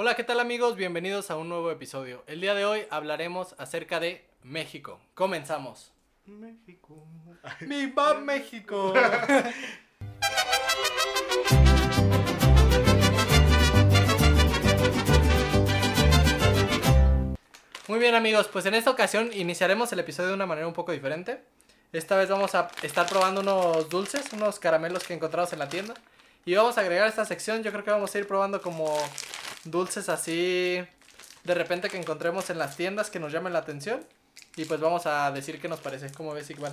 Hola, ¿qué tal amigos? Bienvenidos a un nuevo episodio. El día de hoy hablaremos acerca de México. Comenzamos. México. ¡Mi va México! Muy bien amigos, pues en esta ocasión iniciaremos el episodio de una manera un poco diferente. Esta vez vamos a estar probando unos dulces, unos caramelos que encontramos en la tienda. Y vamos a agregar esta sección, yo creo que vamos a ir probando como dulces así de repente que encontremos en las tiendas que nos llamen la atención. Y pues vamos a decir qué nos parece. ¿Cómo ves, Igual?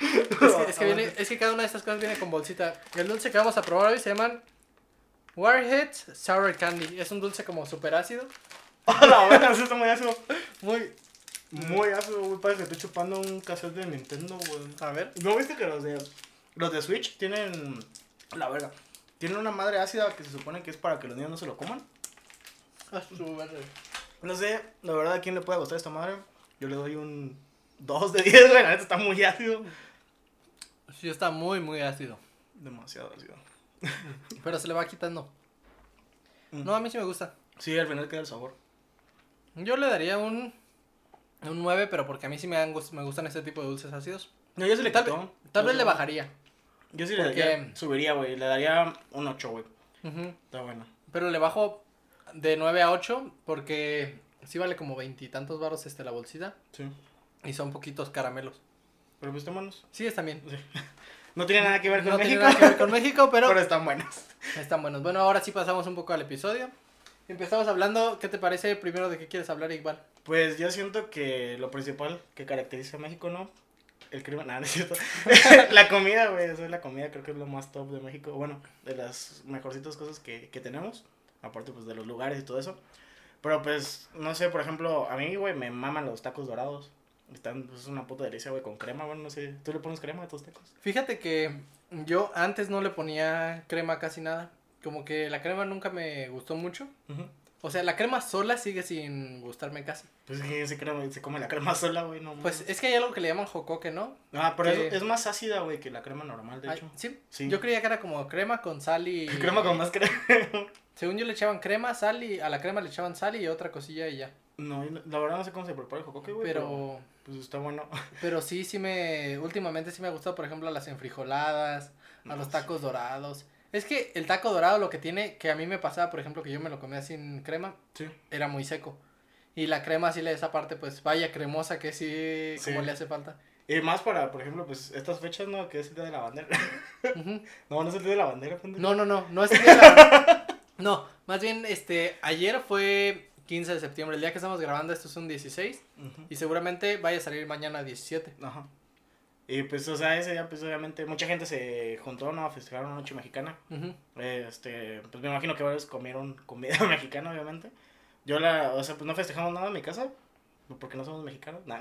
es, que, es, que viene, es que cada una de estas cosas viene con bolsita. El dulce que vamos a probar hoy se llaman Warheads Sour Candy. Es un dulce como súper ácido. Hola, bueno, eso está muy ácido. Muy. Muy ácido, güey. Parece que estoy chupando un cassette de Nintendo, güey. A ver. ¿No viste que los de, los de Switch tienen. La verga. Tienen una madre ácida que se supone que es para que los niños no se lo coman. A su madre. No sé, la verdad, ¿a quién le puede gustar esta madre? Yo le doy un 2 de 10, güey. La neta está muy ácido. Sí, está muy, muy ácido. Demasiado ácido. Pero se le va quitando. Mm. No, a mí sí me gusta. Sí, al final queda el sabor. Yo le daría un, un 9, pero porque a mí sí me, dan, me gustan este tipo de dulces ácidos. No, yo sí le Tal, quitó. vez- tal vez le bajaría. Yo sí le Porque- daría, subiría, güey. Le daría un 8, güey. Está bueno. Pero le bajo de 9 a 8 porque sí vale como veintitantos baros este, la bolsita. Sí. Y son poquitos caramelos. Pero pues están buenos. Sí, están bien. Sí. No tiene nada que ver con No tiene México. nada que ver con México, pero pero están buenos. están buenos. Bueno, ahora sí pasamos un poco al episodio. Empezamos hablando, ¿qué te parece primero de qué quieres hablar, igual? Pues yo siento que lo principal que caracteriza a México, ¿no? El crimen, nada, no es cierto. la comida, güey, eso es la comida, creo que es lo más top de México. Bueno, de las mejorcitas cosas que, que tenemos, aparte pues de los lugares y todo eso. Pero pues, no sé, por ejemplo, a mí, güey, me maman los tacos dorados. Están, pues, es una puta delicia, güey, con crema, bueno, no sé. ¿Tú le pones crema a tus tacos? Fíjate que yo antes no le ponía crema casi nada. Como que la crema nunca me gustó mucho. O sea, la crema sola sigue sin gustarme casi. Pues que se, crema, se come la crema sola, güey, no Pues es que hay algo que le llaman jocoque, ¿no? Ah, pero que- es, es más ácida, güey, que la crema normal, de Ay, hecho. ¿sí? Sí. Yo creía que era como crema con sal y... Crema con más crema. Según yo le echaban crema, sal y... A la crema le echaban sal y otra cosilla y ya. No, la verdad no sé cómo se prepara el jocoque, güey. Pero... Pero... Pues está bueno. Pero sí, sí me... Últimamente sí me ha gustado, por ejemplo, a las enfrijoladas, a No, los sí. tacos dorados. Es que el taco dorado lo que tiene, que a mí me pasaba, por ejemplo, que yo me lo comía sin crema, Sí. era muy seco. Y la crema sí le esa parte, pues vaya cremosa que sí, Sí. como le hace falta. Y más para, por ejemplo, pues estas fechas, ¿no? Que es el día de la bandera. No, no es el día de la bandera, pendejo. No, no, no, no es el día de la- No, más bien, este, ayer fue 15 de septiembre, el día que estamos grabando esto es un 16 Ujú. y seguramente vaya a salir mañana 17. Ajá. Y pues, o sea, ese día, pues obviamente, mucha gente se juntó, ¿no? A festejar una noche mexicana. Este, pues me imagino que varios comieron comida mexicana, obviamente. Yo la, o sea, pues no festejamos nada en mi casa. Porque no somos mexicanos. Nada.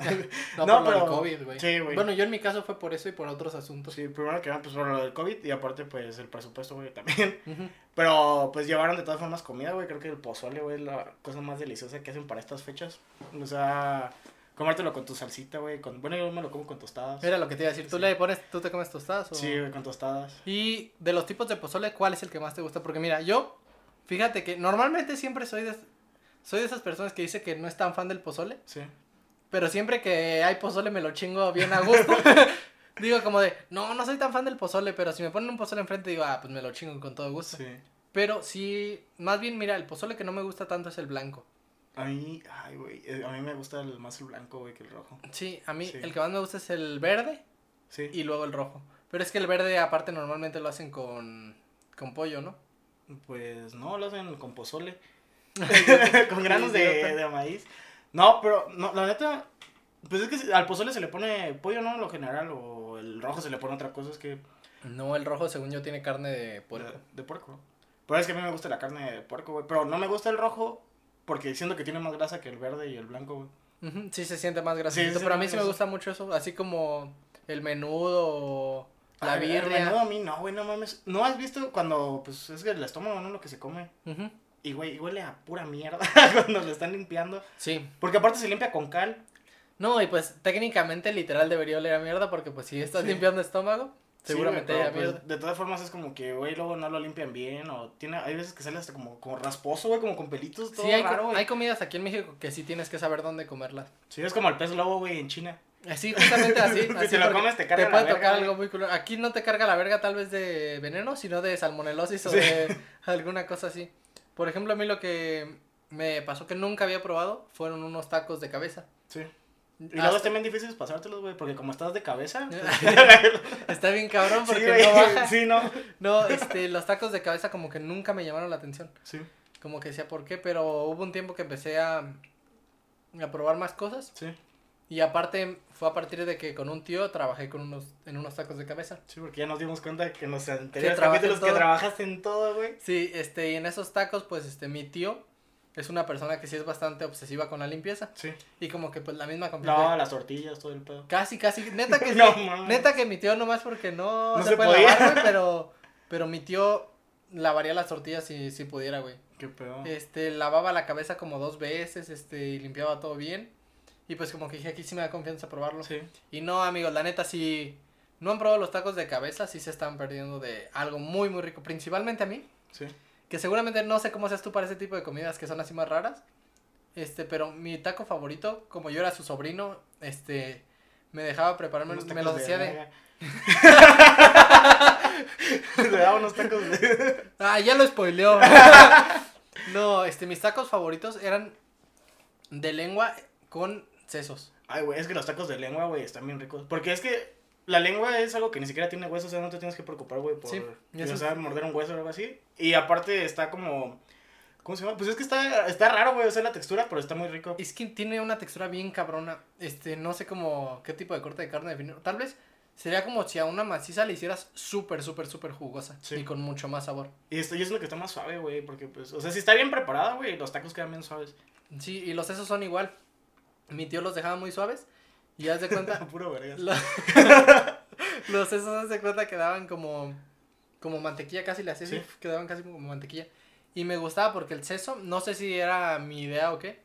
No, No, por lo del pero- COVID, güey. sí, güey. Bueno, yo en mi caso fue por eso y por otros asuntos. Sí, primero que nada, pues por lo del COVID y aparte, pues el presupuesto, güey, también. Pero pues llevaron de todas formas comida, güey. Creo que el pozole, güey, es la cosa más deliciosa que hacen para estas fechas. O sea, comértelo con tu salsita, güey. Con... Bueno, yo me lo como con tostadas. Era lo que te iba a decir, ¿tú Sí. le pones, tú te comes tostadas o...? Sí, güey, con tostadas. Y de los tipos de pozole, ¿cuál es el que más te gusta? Porque mira, yo, fíjate que normalmente siempre soy de, soy de esas personas que dice que no es tan fan del pozole. Sí. Pero siempre que hay pozole me lo chingo bien a gusto. digo como de, no, no soy tan fan del pozole, pero si me ponen un pozole enfrente digo, ah, pues me lo chingo con todo gusto. Sí. Pero sí, más bien, mira, el pozole que no me gusta tanto es el blanco. A mí, ay, güey. eh, A mí me gusta el, más el blanco, güey, que el rojo. Sí, a mí Sí. el que más me gusta es el verde Sí. y luego el rojo. Pero es que el verde aparte normalmente lo hacen con, con pollo, ¿no? Pues no, lo hacen con pozole. con granos de, de maíz. No, pero, no, la neta. Pues es que al pozole se le pone pollo, ¿no? Lo general. O el rojo se le pone otra cosa. Es que. No, el rojo según yo tiene carne de puerco. De, de puerco. Pero es que a mí me gusta la carne de puerco, güey. Pero no me gusta el rojo porque siento que tiene más grasa que el verde y el blanco, güey. Sí se siente más grasosito, Sí, pero a mí sí me gusta mucho eso, así como el menudo la Ay, el menudo a mí no, güey, no mames. ¿No has visto cuando, pues, es que el estómago, ¿no? Lo que se come. Y, güey, huele a pura mierda cuando lo están limpiando. Sí. Porque aparte se limpia con cal. No, y pues técnicamente literal debería oler a mierda porque pues si estás Sí. limpiando estómago, Seguramente haya pero, pues, de todas formas es como que, güey, luego no lo limpian bien o tiene, hay veces que sale hasta como, como rasposo, güey, como con pelitos, todo Sí, hay, raro, hay comidas aquí en México que sí tienes que saber dónde comerlas. Sí, es como el pez lobo, güey, en China. Así, justamente así. Si así te lo comes, te carga la puede verga, tocar güey. algo muy culero. Aquí no te carga la verga tal vez de veneno, sino de salmonelosis o Sí. de alguna cosa así. Por ejemplo, a mí lo que me pasó que nunca había probado fueron unos tacos de cabeza. Sí. Y Hasta- luego es también difícil pasártelos, güey, porque como estás de cabeza. pues, Está bien cabrón porque sí, no baja. Sí, no. No, este, los tacos de cabeza como que nunca me llamaron la atención. Sí, Como que decía por qué, pero hubo un tiempo que empecé a, a probar más cosas. sí. Y aparte fue a partir de que con un tío trabajé con unos, en unos tacos de cabeza. Sí, porque ya nos dimos cuenta que en los anteriores en capítulos que trabajaste en todo, güey. Sí, este, y en esos tacos, pues, este, mi tío es una persona que sí es bastante obsesiva con la limpieza. Sí. Y como que, pues, la misma confianza. No, las tortillas, todo el pedo. Casi, casi, neta que sí, No, neta que mi tío nomás porque no, No se, se puede podía. lavar, güey, pero, pero mi tío lavaría las tortillas si, si pudiera, güey. Qué pedo. Este, lavaba la cabeza como dos veces, este, y limpiaba todo bien. Y pues como que dije, aquí sí me da confianza probarlo. Sí. Y no, amigos, la neta, si no han probado los tacos de cabeza, sí se están perdiendo de algo muy, muy rico. Principalmente a mí, Sí. Que seguramente no sé cómo seas tú para ese tipo de comidas que son así más raras. Este, pero mi taco favorito, como yo era su sobrino, este, me dejaba prepararme, Unos me los hacía de... Le daba unos tacos de... Ah, ya lo spoileó. no, este, mis tacos favoritos eran de lengua con sesos. Ay, güey, es que los tacos de lengua, güey, están bien ricos. Porque es que la lengua es algo que ni siquiera tiene hueso, o sea, no te tienes que preocupar, güey, por Sí, y eso o es- sea, morder un hueso o algo así. Y aparte está como... ¿Cómo se llama? Pues es que está, está raro, güey, o sea, la textura, pero está muy rico. Es que tiene una textura bien cabrona. Este, no sé cómo, qué tipo de corte de carne definir. Tal vez sería como si a una maciza le hicieras súper, súper, súper jugosa. Sí. Y con mucho más sabor. Y esto yo siento que está más suave, güey, porque pues, o sea, si está bien preparada, güey, los tacos quedan bien suaves. Sí, y los sesos son igual. Mi tío los dejaba muy suaves. Y haz de cuenta, Puro vergas. Los sesos haz de cuenta quedaban como como mantequilla casi le hacía así, Sí. quedaban casi como mantequilla y me gustaba porque el seso no sé si era mi idea o qué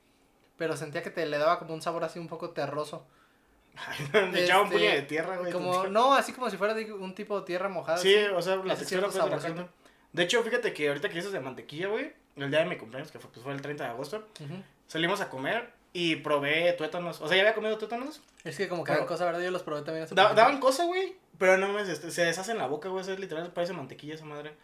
pero sentía que te le daba como un sabor así un poco terroso Me echaba un Este, puño de tierra, güey. como no así como si fuera de un tipo de tierra mojada Sí, así. o sea, la textura pues, de. De hecho, fíjate que ahorita que dices de mantequilla, güey, el día de mi cumpleaños, que fue, pues, fue el 30 de agosto, salimos a comer y probé tuétanos. O sea, ya había comido tuétanos. es que como que dan cosa verdad yo los probé también hace Da- daban cosa, güey, pero no me este, se deshace en la boca, güey. Sea, literal parece mantequilla esa madre.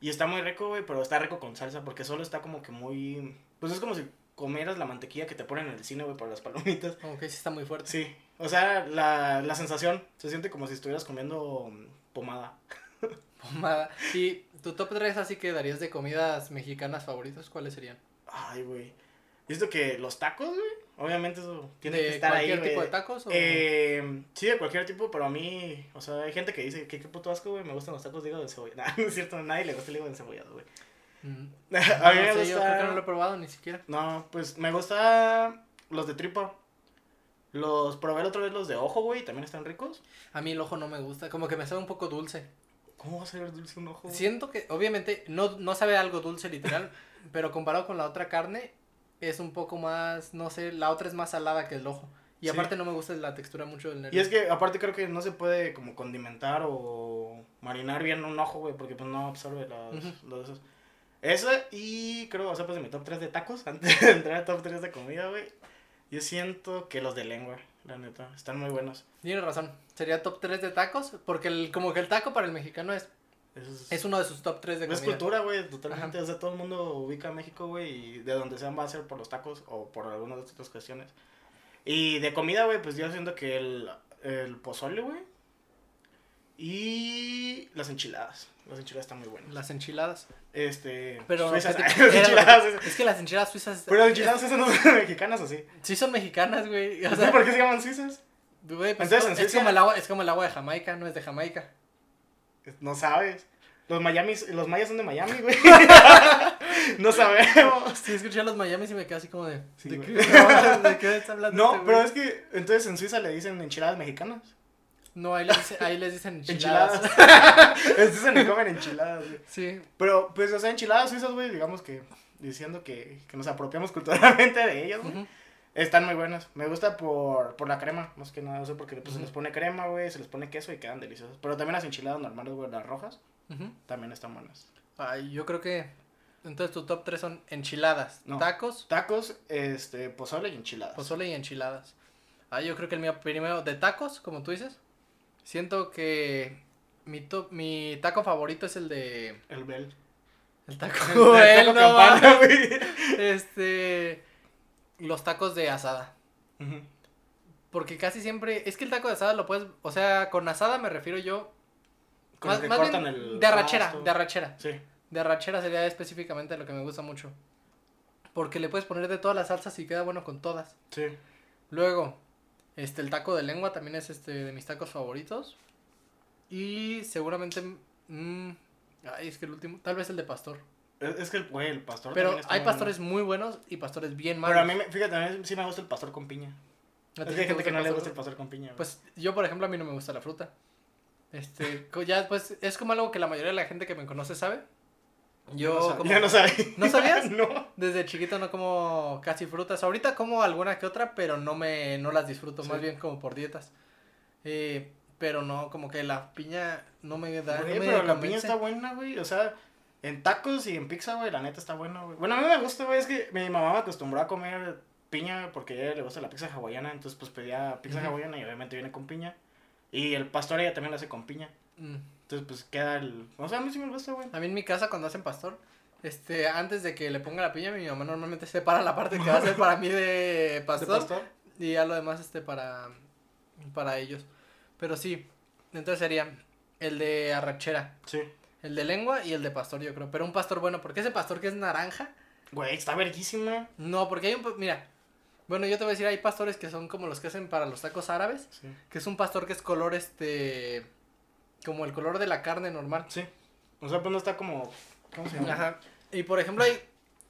Y está muy rico, güey, pero está rico con salsa porque solo está como que muy. Pues es como si comieras la mantequilla que te ponen en el cine, güey, para las palomitas. como que sí está muy fuerte Sí, o sea, la, la sensación se siente como si estuvieras comiendo mm, pomada. pomada y tu top 3 así que darías de comidas mexicanas favoritas cuáles serían Ay, güey. Y esto que los tacos, güey, obviamente eso tiene de que estar ahí, cualquier güey. tipo de tacos o Eh, sí, de cualquier tipo, pero a mí, o sea, hay gente que dice que qué puto asco, güey, me gustan los tacos de hígado de cebolla. Nah, no es cierto, a nadie le gusta el hígado de cebollado, güey. Mm. a mí No me sé, yo creo que no lo he gusta... probado ni siquiera. No, pues me gusta los de tripa. Los probé la otra vez los de ojo, güey, también están ricos. A mí el ojo no me gusta, como que me sabe un poco dulce. ¿Cómo va a ser dulce un ojo? güey? Siento que, obviamente, no, no sabe algo dulce literal, pero comparado con la otra carne, es un poco más, no sé, la otra es más salada que el ojo. Y Sí. aparte no me gusta la textura mucho del nervio. Y es que aparte creo que no se puede como condimentar o marinar bien un ojo, güey, porque pues no absorbe las, Ujú. los esos. Esa y creo, o sea, pues de mi top 3 de tacos, antes de entrar al top 3 de comida, güey. Yo siento que los de lengua, la neta, están muy buenos. Tienes razón, sería top 3 de tacos, porque el, como que el taco para el mexicano es, es, es uno de sus top 3 de es comida. cultura, güey, totalmente. O sea, todo el mundo ubica a México, güey, y de donde sean va a ser por los tacos o por alguna de otras cuestiones. Y de comida, güey, pues yo siento que el, el pozole, güey. Y las enchiladas. Las enchiladas están muy buenas. Las enchiladas. Este. Pero suizas. ¿qué tipo- Las era lo que- enchiladas es que las enchiladas suizas Pero las enchiladas suizas no son mexicanas, ¿o sí? sí son mexicanas, güey. O sea, ¿Por qué se llaman suizas? güey, pues, Entonces, en es, como el agua, es como el agua de Jamaica, no es de Jamaica. No sabes. Los Miami, los mayas son de Miami, güey. no sabemos. Sí, escuché a los Miami y me quedé así como de. Sí, ¿De, qué, ¿De qué está hablando? No, este pero es que entonces en Suiza le dicen enchiladas mexicanas. No, ahí les, dice- ahí les dicen enchiladas. Enchiladas. Entonces le comen enchiladas, güey. Sí. Pero, pues, o sea, enchiladas suizas, güey, digamos que diciendo que, que nos apropiamos culturalmente de ellas, güey. Están muy buenas. Me gusta por, por la crema, más que nada. O sea, porque pues, se les pone crema, güey, se les pone queso y quedan deliciosas. Pero también las enchiladas normales, güey, las rojas, Ujú. también están buenas. Ay, yo creo que. Entonces tu top 3 son enchiladas, No. tacos, Tacos, este, pozole y enchiladas. pozole y enchiladas. Ah, yo creo que el mío primero de tacos, como tú dices. Siento que mi top, mi taco favorito es el de El bel. el taco, El, taco Bell, no campana, güey. Este los tacos de asada. Porque casi siempre. Es que el taco de asada lo puedes. O sea, con asada me refiero yo. Con Más, que más cortan bien el de arrachera. pasto. De arrachera. Sí. De arrachera sería específicamente lo que me gusta mucho. Porque le puedes poner de todas las salsas y queda bueno con todas. Sí. Luego, este, el taco de lengua también es este de mis tacos favoritos. Y seguramente. mm, ay, es que el último. Tal vez el de pastor. Es, que el, güey, el pastor. Pero está hay pastores muy buenos y pastores bien malos. Pero a mí, me- fíjate, a mí sí me gusta el pastor con piña. ¿A ti Es que hay te gente que no le gusta el pastor con piña. güey. Pues yo, por ejemplo, a mí no me gusta la fruta. Este, ya pues es como algo que la mayoría de la gente que me conoce sabe. Yo, no, como- ya no sabía. ¿No sabías? no. desde chiquito no como casi frutas. Ahorita como alguna que otra, pero no me no las disfruto, Sí. más bien como por dietas. Eh, pero no, como que la piña no me da, Güey, no me pero la piña está buena, güey. O sea, en tacos y en pizza, güey, la neta está buena, güey. Bueno, a mí me gusta, güey. Es que mi mamá me acostumbró a comer piña porque a ella le gusta la pizza hawaiana. Entonces, pues pedía pizza Ujú. hawaiana y obviamente viene con piña. Y el pastor ella también lo hace con piña. Mm. Entonces, pues queda el. O sea, a mí sí me gusta, güey. A mí en mi casa cuando hacen pastor, este, antes de que le ponga la piña, mi mamá normalmente separa la parte que va a ser para mí de ¿De pastor. pastor? Y ya lo demás, este, para, para ellos. Pero sí, entonces sería el de arrachera, Sí. El de lengua y el de pastor, yo creo. Pero un pastor bueno, porque ese pastor que es naranja, Güey, está verguísima. no, porque hay un, mira, bueno, yo te voy a decir, hay pastores que son como los que hacen para los tacos árabes, Sí. que es un pastor que es color, este, como el color de la carne normal. Sí. O sea, pues no está como. ¿Cómo se llama? Ajá. Y por ejemplo, hay,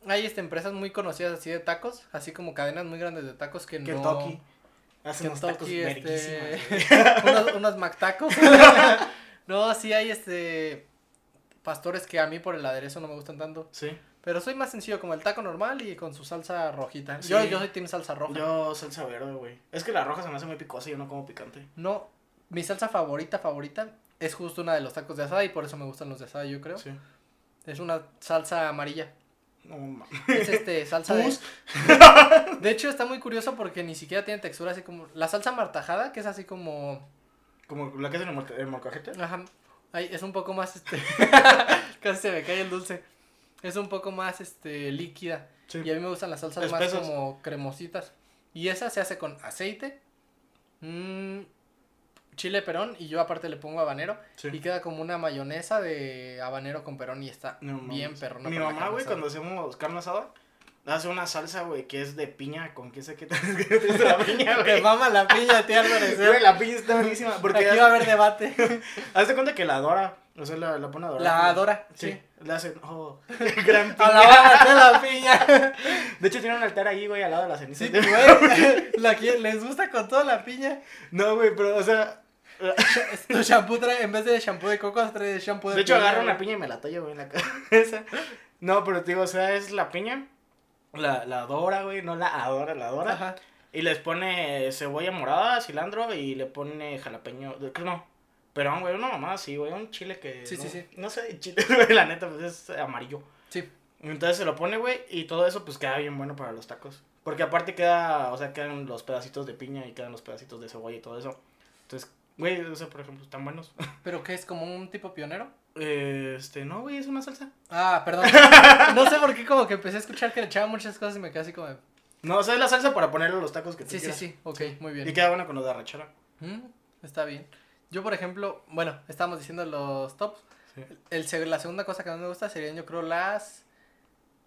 hay este, empresas muy conocidas así de tacos, así como cadenas muy grandes de tacos que no... Kentucky. Hacen unos tacos Kentucky, este, unos, unos McTacos. no, sí hay este pastores que a mí por el aderezo no me gustan tanto. Sí. Pero soy más sencillo, como el taco normal y con su salsa rojita. Sí. Yo, yo soy team salsa roja. Yo salsa verde, güey. Es que la roja se me hace muy picosa y yo no como picante. No, mi salsa favorita, favorita, es justo una de los tacos de asada y por eso me gustan los de asada, yo creo. Sí. Es una salsa amarilla. No mames. Es este, salsa de... De hecho, está muy curioso porque ni siquiera tiene textura así como... La salsa martajada, que es así como... Como la que hacen en el. Ajá. Ay, es un poco más este. Casi se me cae el dulce. Es un poco más este líquida. Sí. Y a mí me gustan las salsas más como cremositas. Y esa se hace con aceite, mm, chile perón y yo aparte le pongo habanero. Sí. Y queda como una mayonesa de habanero con perón y está No bien perrona. Mi mamá, güey, cuando hacemos carne asada, hace una salsa, güey, que es de piña con qué sé qué te gusta la piña, Te güey. mama la piña, tía, al Güey, la piña está buenísima. Porque Aquí va a haber debate. Haz de cuenta que la adora. O sea, la, la pone a dorar. La güey. adora, Sí. sí. Le hacen, oh, gran A piña. la baja de la piña. De hecho, tiene un altar ahí, güey, al lado de la ceniza. Sí, güey. La les gusta con toda la piña. No, güey, pero, o sea. Tu shampoo trae, en vez de shampoo de coco, trae shampoo de De hecho, piña, agarro una güey. piña y me la tallo, güey, en la cabeza. No, pero te digo, o sea, es la piña. La, la adora, güey, no la adora, la adora. Ajá. Y les pone cebolla morada, cilantro y le pone jalapeño. No, pero güey, una mamá sí, güey, un chile que. Sí, no, sí, sí. No sé, chile, güey, la neta, pues es amarillo. Sí. Entonces se lo pone, güey, y todo eso pues queda bien bueno para los tacos. Porque aparte queda, o sea, quedan los pedacitos de piña y quedan los pedacitos de cebolla y todo eso. Entonces, güey, o sea, por ejemplo, están buenos. ¿Pero qué es? ¿Como un tipo pionero? Este, no, güey, es una salsa. Ah, perdón. No sé por qué como que empecé a escuchar que le echaba muchas cosas y me quedé así como... No, o sea, es la salsa para ponerle los tacos que tú Sí, sí, quieras. sí. Ok, muy bien. Y queda bueno con los de arrachera. Mm, está bien. Yo, por ejemplo, bueno, estábamos diciendo los tops. Sí. El, la segunda cosa que más me gusta serían, yo creo, las...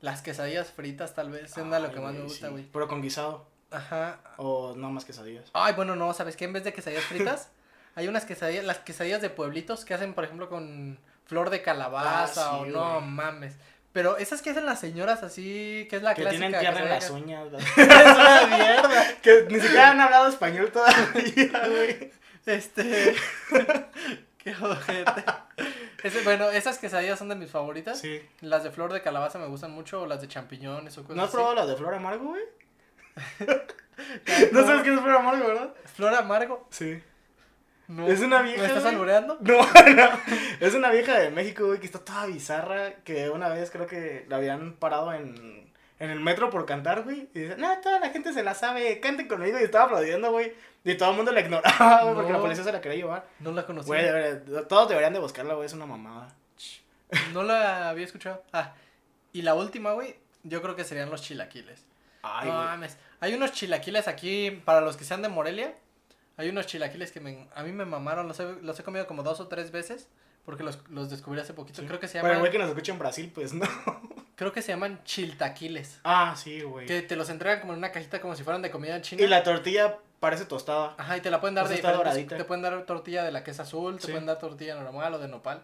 Las quesadillas fritas, tal vez. Es una de lo que más me güey, gusta, sí. güey. Pero con guisado. Ajá. O no más quesadillas. Ay, bueno, no, ¿sabes qué? En vez de quesadillas fritas, hay unas quesadillas, las quesadillas de pueblitos que hacen, por ejemplo, con flor de calabaza Ah, o no güey. mames. Pero esas que hacen las señoras así, que es la que clásica. tienen tierra en las uñas. es una mierda. que ni siquiera han hablado español todavía, güey. Este. Qué ojete. Ese- bueno, esas quesadillas son de mis favoritas. Sí. Las de flor de calabaza me gustan mucho, o las de champiñones o cosas ¿No has así. probado las de flor amargo, güey? No sabes qué es flor amargo, ¿verdad? ¿Flor amargo? Sí. No. Es una vieja, ¿Me estás güey. albureando? No, no. Es una vieja de México, güey, que está toda bizarra. Que una vez creo que la habían parado en, en el metro por cantar, güey. Y dice, no, toda la gente se la sabe, canten conmigo. Y estaba aplaudiendo, güey. Y todo el mundo la ignoraba, güey, porque la policía se la quería llevar. No la conocí. Güey, debería- todos deberían de buscarla, güey, es una mamada. No la había escuchado. Ah, y la última, güey, yo creo que serían los chilaquiles. Ay, no mames. Hay unos chilaquiles aquí, para los que sean de Morelia, hay unos chilaquiles que me, a mí me mamaron, los he, los he comido como dos o tres veces, porque los, los descubrí hace poquito. Sí. Creo que se llaman, güey que nos escucha en Brasil, pues no. creo que se llaman chiltaquiles. Ah, sí, güey. Que te los entregan como en una cajita como si fueran de comida china. Y la tortilla parece tostada. Ajá, y te la pueden dar de diferentes- doradita. Te pueden dar tortilla de la que es azul, te pueden dar tortilla normal o de nopal.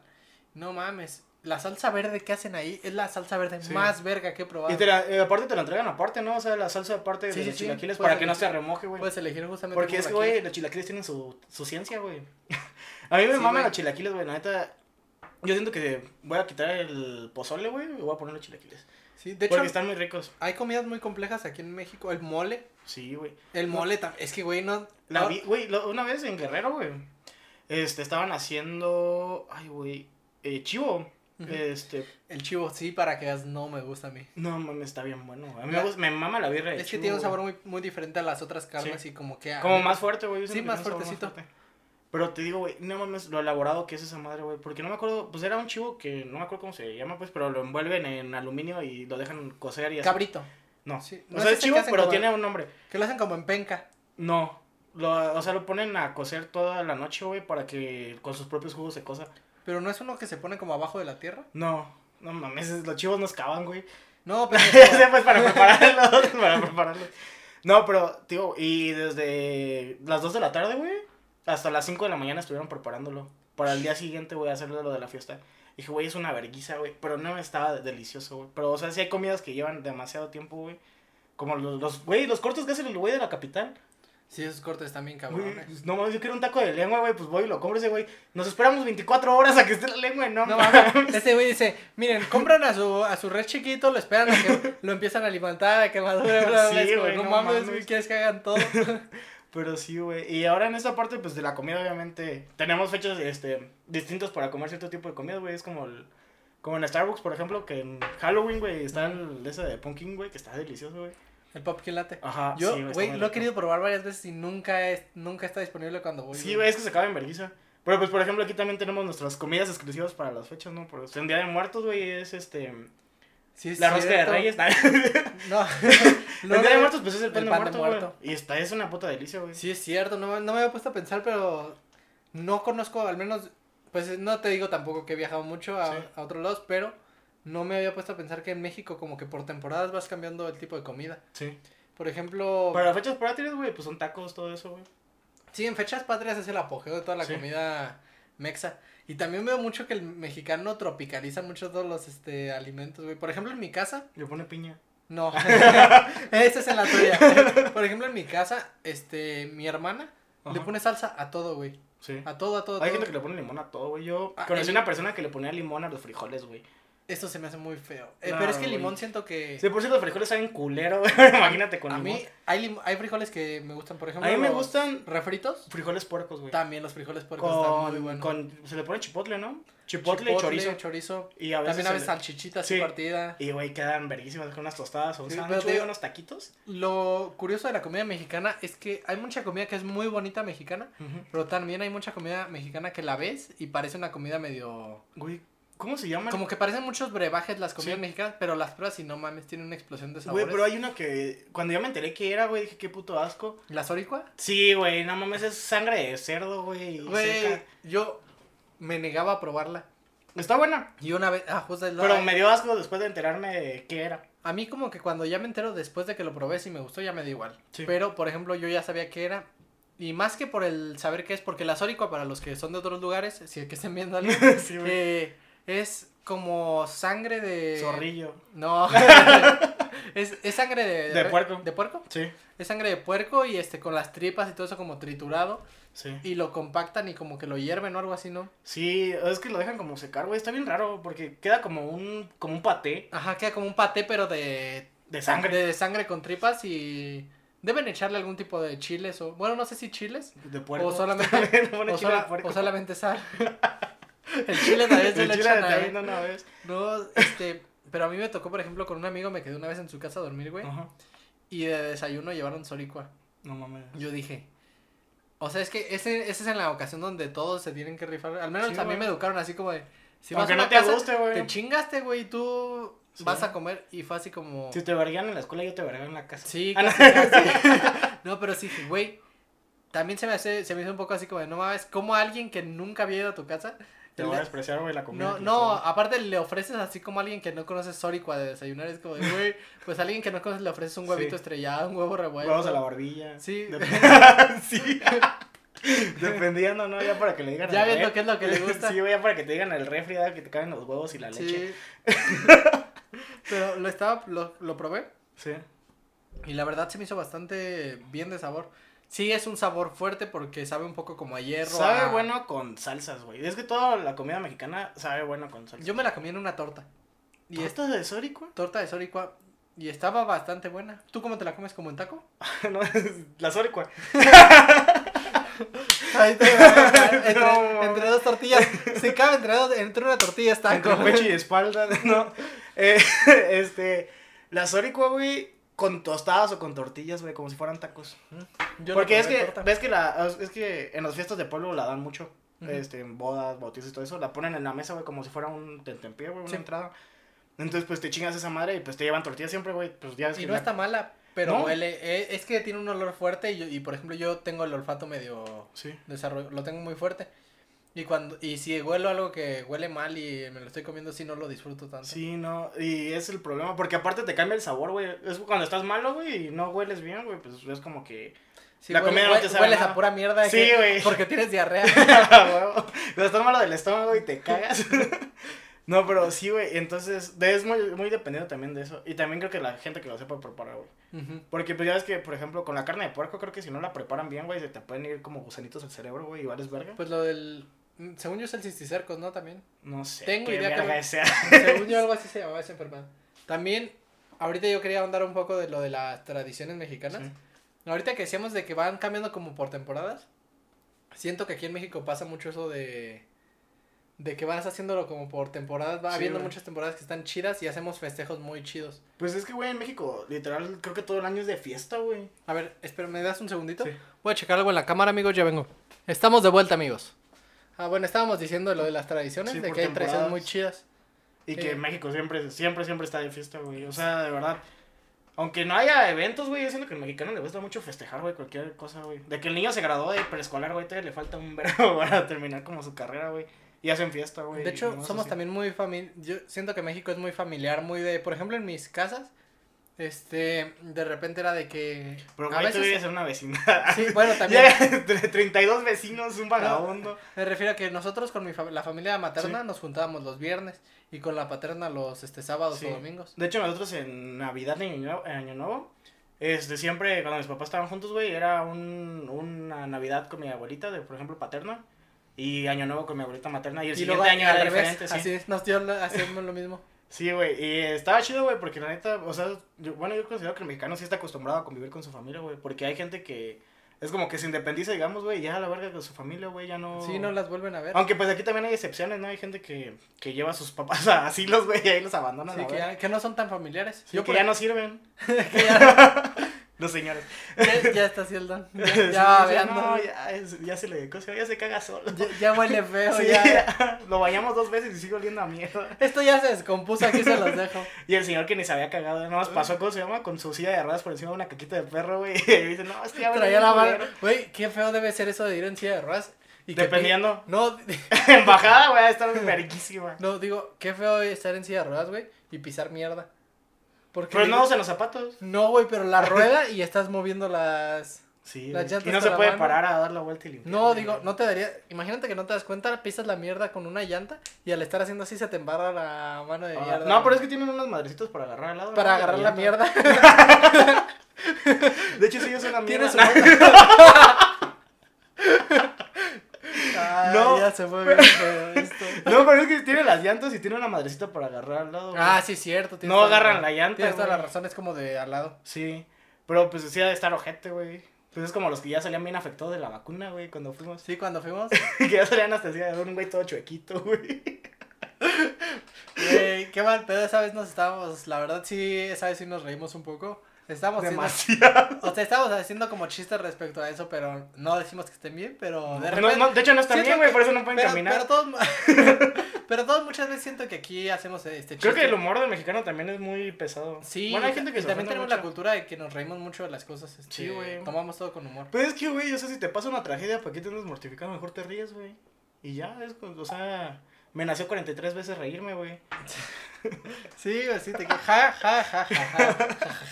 No mames. La salsa verde que hacen ahí es la salsa verde Sí. más verga que he probado. Y te la, eh, aparte te la entregan aparte, ¿no? O sea, la salsa aparte Sí, de sí, los chilaquiles para que no se remoje, güey. Puedes elegir justamente Porque es que, güey, los chilaquiles tienen su, su ciencia, güey. A mí me maman los chilaquiles, güey. La neta, yo siento que voy a quitar el pozole, güey, y voy a poner los chilaquiles. Sí, de hecho, Porque están muy ricos. hay comidas muy complejas aquí en México. El mole. Sí, güey. El mole tam- Es que, güey, no. La vi, güey, una vez en Guerrero, güey. Este, estaban haciendo. Ay, güey. Eh, chivo. Este. El chivo, sí, para que veas, no me gusta a mí. No mames, está bien bueno. A mí La- me, gusta- me mama la birra de Es que tiene un sabor muy, muy diferente a las otras carnes y como que. Como mí- más fuerte, güey. Sí, más fuertecito. fuerte. Pero te digo, güey, no mames lo elaborado que es esa madre, güey. Porque no me acuerdo, pues era un chivo que no me acuerdo cómo se llama, pues, pero lo envuelven en aluminio y lo dejan cocer y así. Cabrito. No. Sí, O ¿no sea, es chivo, pero como- tiene un nombre. Que lo hacen como en penca. No. Lo, o sea, lo ponen a cocer toda la noche, güey, para que con sus propios jugos se cosa. Pero no es uno que se pone como abajo de la tierra. No, no mames, los chivos no excavan, güey. No, pero. pues para prepararlo, para prepararlo. No, pero, tío, y desde las 2 de la tarde, güey, hasta las 5 de la mañana estuvieron preparándolo. Para el día siguiente, güey, hacerlo lo de la fiesta. Dije, güey, es una verguiza, güey. Pero no estaba delicioso, güey. Pero, o sea, sí hay comidas que llevan demasiado tiempo, güey. Como los, los, güey, los cortes que hacen el güey de la capital. Sí, esos cortes también cabrones. no mames, yo quiero un taco de lengua, güey. Pues voy y lo compro ese, güey. Nos esperamos 24 horas a que esté la lengua, no, No mames. este güey dice, miren, compran a su, a su red chiquito, lo esperan a que lo empiezan a alimentar, a que madure, bla, bla, Sí, güey, no, mames. güey, quieres que hagan todo. Pero sí, güey. Y ahora en esta parte, pues, de la comida, obviamente, tenemos fechas, este, distintas para comer cierto tipo de comida, güey. Es como el, como en Starbucks, por ejemplo, que en Halloween, güey, está el ese de pumpkin, güey, que está delicioso, güey. El pumpkin latte. Ajá, Yo, sí, güey, lo he querido probar varias veces y nunca, es, nunca está disponible cuando voy. Sí, güey, es que se acaba en vergüenza. Pero, pues, por ejemplo, aquí también tenemos nuestras comidas exclusivas para las fechas, ¿no? Por en Día de Muertos, güey, es, este, Sí, es la rosca de reyes. No. el No, Día de no, Muertos, pues, es el pan, el de pan de muerto. Y está, es una puta delicia, güey. Sí, es cierto, no, no me había puesto a pensar, pero no conozco, al menos, pues no te digo tampoco que he viajado mucho a, Sí. a otros lados, pero no me había puesto a pensar que en México como que por temporadas vas cambiando el tipo de comida. Sí. Por ejemplo, Para las fechas patrias, güey, pues son tacos, todo eso, güey. sí, en fechas patrias es el apogeo de toda la Sí. comida mexa. Y también veo mucho que el mexicano tropicaliza mucho todos los este, alimentos, güey. Por ejemplo, en mi casa, Le pone piña. no. Esa es en la tuya. Por ejemplo, en mi casa, este, mi hermana le pone salsa a todo, güey. Sí. A todo, a todo, Hay todo. gente que le pone limón a todo, güey. Yo Ah, conocí el- una persona que le ponía limón a los frijoles, güey. Esto se me hace muy feo. Eh, No, pero es que el güey. limón siento que... Sí, por cierto, los frijoles saben culero, güey. Imagínate con a limón. mí hay, lim- hay frijoles que me gustan, por ejemplo. A mí me gustan refritos. frijoles puercos, güey. También los frijoles puercos están muy buenos. con, se le pone chipotle, ¿no? Chipotle, y chorizo. chorizo. Y a veces También a veces le- salchichita así Sí. partida. Y, güey, quedan verguísimas con unas tostadas o un Sí, sándwich, digo- unos taquitos. Lo curioso de la comida mexicana es que hay mucha comida que es muy bonita mexicana, pero también hay mucha comida mexicana que la ves y parece una comida medio... Güey, ¿cómo se llama? Como que parecen muchos brebajes las comidas Sí. mexicanas, pero las pruebas y no mames, tienen una explosión de Güey, sabores. pero hay una que cuando yo me enteré que era, güey, dije, qué puto asco. ¿La zoricua? Sí, güey, no mames, es sangre de cerdo, güey. Güey, yo me negaba a probarla. Está buena. Y una vez, ah, justo Pero me dio asco después de enterarme de qué era. A mí como que cuando ya me entero después de que lo probé, si me gustó, ya me da igual. Sí. Pero, por ejemplo, yo ya sabía qué era. Y más que por el saber qué es, porque la zoricua, para los que son de otros lugares, si es que estén viendo algo, sí, güey. eh, es como sangre de... Zorrillo. No. es, es sangre de... De puerco. ¿De puerco? Sí, Es sangre de puerco y este con las tripas y todo eso como triturado. sí. Y lo compactan y como que lo hierven o algo así, ¿no? Sí, es que lo dejan como secar, güey. Está bien raro porque queda como un, como un paté Ajá, queda como un paté, pero de... de sangre. De sangre con tripas y... Deben echarle algún tipo de chiles o. Bueno, no sé si chiles. De puerco. O solamente, o, sola- de puerco. o solamente sal. El chile también se El le chile echan una vez. No, este. Pero a mí me tocó, por ejemplo, con un amigo, me quedé una vez en su casa a dormir, güey. Ajá. Y de desayuno llevaron soricua. No mames. Yo dije. O sea, es que ese, ese es en la ocasión donde todos se tienen que rifar. Al menos Sí, a mí güey. me educaron así como de. Si vas Aunque a no te guste, güey. te chingaste, güey, y tú Sí. vas a comer. Y fue así como. Si te verguían en la escuela, yo te vergué en la casa. Sí, Ah, no. casi, casi. No, pero sí, güey. También se me hace, se me hizo un poco así como de, no mames, como alguien que nunca había ido a tu casa. Te le- voy a despreciar, güey, la comida. no, no, aparte le ofreces así como a alguien que no conoce Soricua de desayunar. Es como de, güey, pues a alguien que no conoces le ofreces un huevito Sí. estrellado, un huevo revuelto. Huevos a la barbilla. Sí. Dep- sí. Dependiendo, ¿no? Ya para que le digan Ya viendo qué es lo que le gusta. Sí, ya para que te digan el refri, ya que te caen los huevos y la leche. Sí. Pero lo estaba, lo, lo probé. Sí. Y la verdad se me hizo bastante bien de sabor. Sí, es un sabor fuerte porque sabe un poco como a hierro. Sabe a- bueno con salsas, güey. Es que toda la comida mexicana sabe bueno con salsas. Yo me la comí en una torta. Y es ¿Esto de Sórico? torta de soricua. Y estaba bastante buena. ¿Tú cómo te la comes como en taco? no, la Sórico. Ahí te entre, No. entre dos tortillas. Si cabe entre dos, entre una tortilla es taco. Entre pecho y espalda, no. Eh, este, la Sórico, güey, con tostadas o con tortillas, güey, como si fueran tacos. Yo no Porque es probé que, torta. ves que la, es que en las fiestas de pueblo la dan mucho. Ujú. Este, en bodas, bautizos y todo eso, la ponen en la mesa, güey, como si fuera un tentempié, güey, una Sí. entrada. Entonces, pues te chingas esa madre y pues te llevan tortillas siempre, güey. Pues ya ves Y que no la- está mala, pero ¿No? huele. eh, es que tiene un olor fuerte y, yo- y por ejemplo yo tengo el olfato medio Sí. desarrollo, lo tengo muy fuerte. Y cuando y si huelo algo que huele mal y me lo estoy comiendo así no lo disfruto tanto. Sí, no, y es el problema, porque aparte te cambia el sabor, güey. Es cuando estás malo, güey, y no hueles bien, güey, pues es como que... Sí, La huele- comida no te sabe hueles nada. a pura mierda. de Sí, güey. Porque tienes diarrea. Cuando estás malo del estómago y te cagas. no, pero sí, güey, entonces es muy, muy dependiente también de eso. Y también creo que la gente que lo sepa preparar, güey. Porque pues ya ves que, por ejemplo, con la carne de puerco, creo que si no la preparan bien, güey, se te pueden ir como gusanitos al cerebro, güey, y vales verga. Pues lo del. Según yo es el cisticercos, ¿no? También. No sé. tengo idea que sea. Según yo algo así se llamaba esa enfermedad. También, ahorita yo quería ahondar un poco de lo de las tradiciones mexicanas. Sí. Ahorita que decíamos de que van cambiando como por temporadas, siento que aquí en México pasa mucho eso de de que vas haciéndolo como por temporadas, va Sí, habiendo güey. muchas temporadas que están chidas y hacemos festejos muy chidos. Pues es que, güey, en México, literal, creo que todo el año es de fiesta, güey. A ver, espera, ¿me das un segundito? Sí. Voy a checar algo en la cámara, amigos, ya vengo. Estamos de vuelta, amigos. Ah, bueno, estábamos diciendo lo de las tradiciones, Sí, de que hay tradiciones muy chidas. Y que Eh. México siempre, siempre, siempre está de fiesta, güey. O sea, de verdad. Aunque no haya eventos, güey, yo siento que al mexicano le gusta mucho festejar, güey, cualquier cosa, güey. De que el niño se graduó de preescolar, güey, todavía le falta un verbo para terminar como su carrera, güey. Y hacen fiesta, güey. De hecho, somos así. también muy familiar. Yo siento que México es muy familiar, muy de. Por ejemplo, en mis casas, este. De repente era de que. Pero, a tú veces- vives en una vecindad. Sí, bueno, también. Ya, de 32 vecinos, un vagabundo. Me refiero a que nosotros con mi fam- la familia materna nos juntábamos los viernes y con la paterna los este sábados Sí. o domingos. De hecho, nosotros en Navidad y Año Año Nuevo, este, siempre cuando mis papás estaban juntos, güey, era un, una Navidad con mi abuelita, de, por ejemplo, paterna, y Año Nuevo con mi abuelita materna, y el y siguiente luego año era diferente, sí. Así es, nos dio hacemos lo mismo. Sí, güey, y estaba chido, güey, porque la neta, o sea, yo- bueno, yo considero que el mexicano sí está acostumbrado a convivir con su familia, güey, porque hay gente que es como que se independiza, digamos, güey, y ya a la verga con su familia, güey, ya no... Sí, no las vuelven a ver. Aunque pues aquí también hay excepciones, ¿no? Hay gente que, que lleva a sus papás a asilos, güey, y ahí los abandona. Sí, la que, ya, que no son tan familiares. Sí, Yo que por- ya no sirven que ya, los señores. ya, ya está así el don. Ya, Sí, ya no, ya, ya se le ya se caga solo. Ya, huele feo, Sí, ya. Lo bañamos dos veces y sigue oliendo a mierda. Esto ya se descompuso, aquí se los dejo. Y el señor que ni se había cagado, nada más pasó, ¿cómo se llama? Con su silla de ruedas por encima de una caquita de perro, güey. Y dice, no, es que ya Traía la mano. Güey, qué feo debe ser eso de ir en silla de ruedas. Y que- Dependiendo. No, En bajada, güey, está verguísima. no, digo, qué feo estar en silla de ruedas, güey, y pisar mierda. Porque Pero no usan los zapatos. No, güey, pero la rueda y estás moviendo las... Sí, Las llantas y no se puede mano. parar a dar la vuelta y limpiar. No, digo, no te daría... Imagínate que no te das cuenta, pisas la mierda con una llanta y al estar haciendo así se te embarra la mano de Ah, mierda. no, pero es que tienen unos madrecitos para agarrar al lado. Para ¿no? agarrar la mierda. De hecho, sí, es una mierda. Su... Ay, No, ya se fue bien esto. No, pero es que tiene las llantas y tiene una madrecita para agarrar al lado. güey. Ah, sí, cierto. tienes No agarran la llanta, Tienes toda la razón, es como de al lado. Sí. Pero pues decía de estar ojete, güey. Pues es como los que ya salían bien afectados de la vacuna, güey, cuando fuimos. Sí, cuando fuimos. que ya salían hasta así un güey todo chuequito, güey. Güey, qué mal pedo, esa vez nos estábamos, la verdad sí, esa vez sí nos reímos un poco. Haciendo, Demasiado. o sea, estábamos haciendo como chistes respecto a eso, pero no decimos que estén bien, pero de No, repente... no, de hecho no están bien, güey, por eso no pueden pero, caminar. Pero todos, pero todos muchas veces siento que aquí hacemos este chiste. Creo que el humor del mexicano también es muy pesado. Sí, Bueno, hay gente que y se también tenemos la cultura de que nos reímos mucho de las cosas. Este, Sí, güey. Tomamos todo con humor. Pero es que, güey, o sea, si te pasa una tragedia, ¿para qué te andas mortificando? Mejor te ríes, güey. Y ya, es, o sea, me nació 43 veces reírme, güey. Sí, güey, sí, te que ja, ja, ja, ja,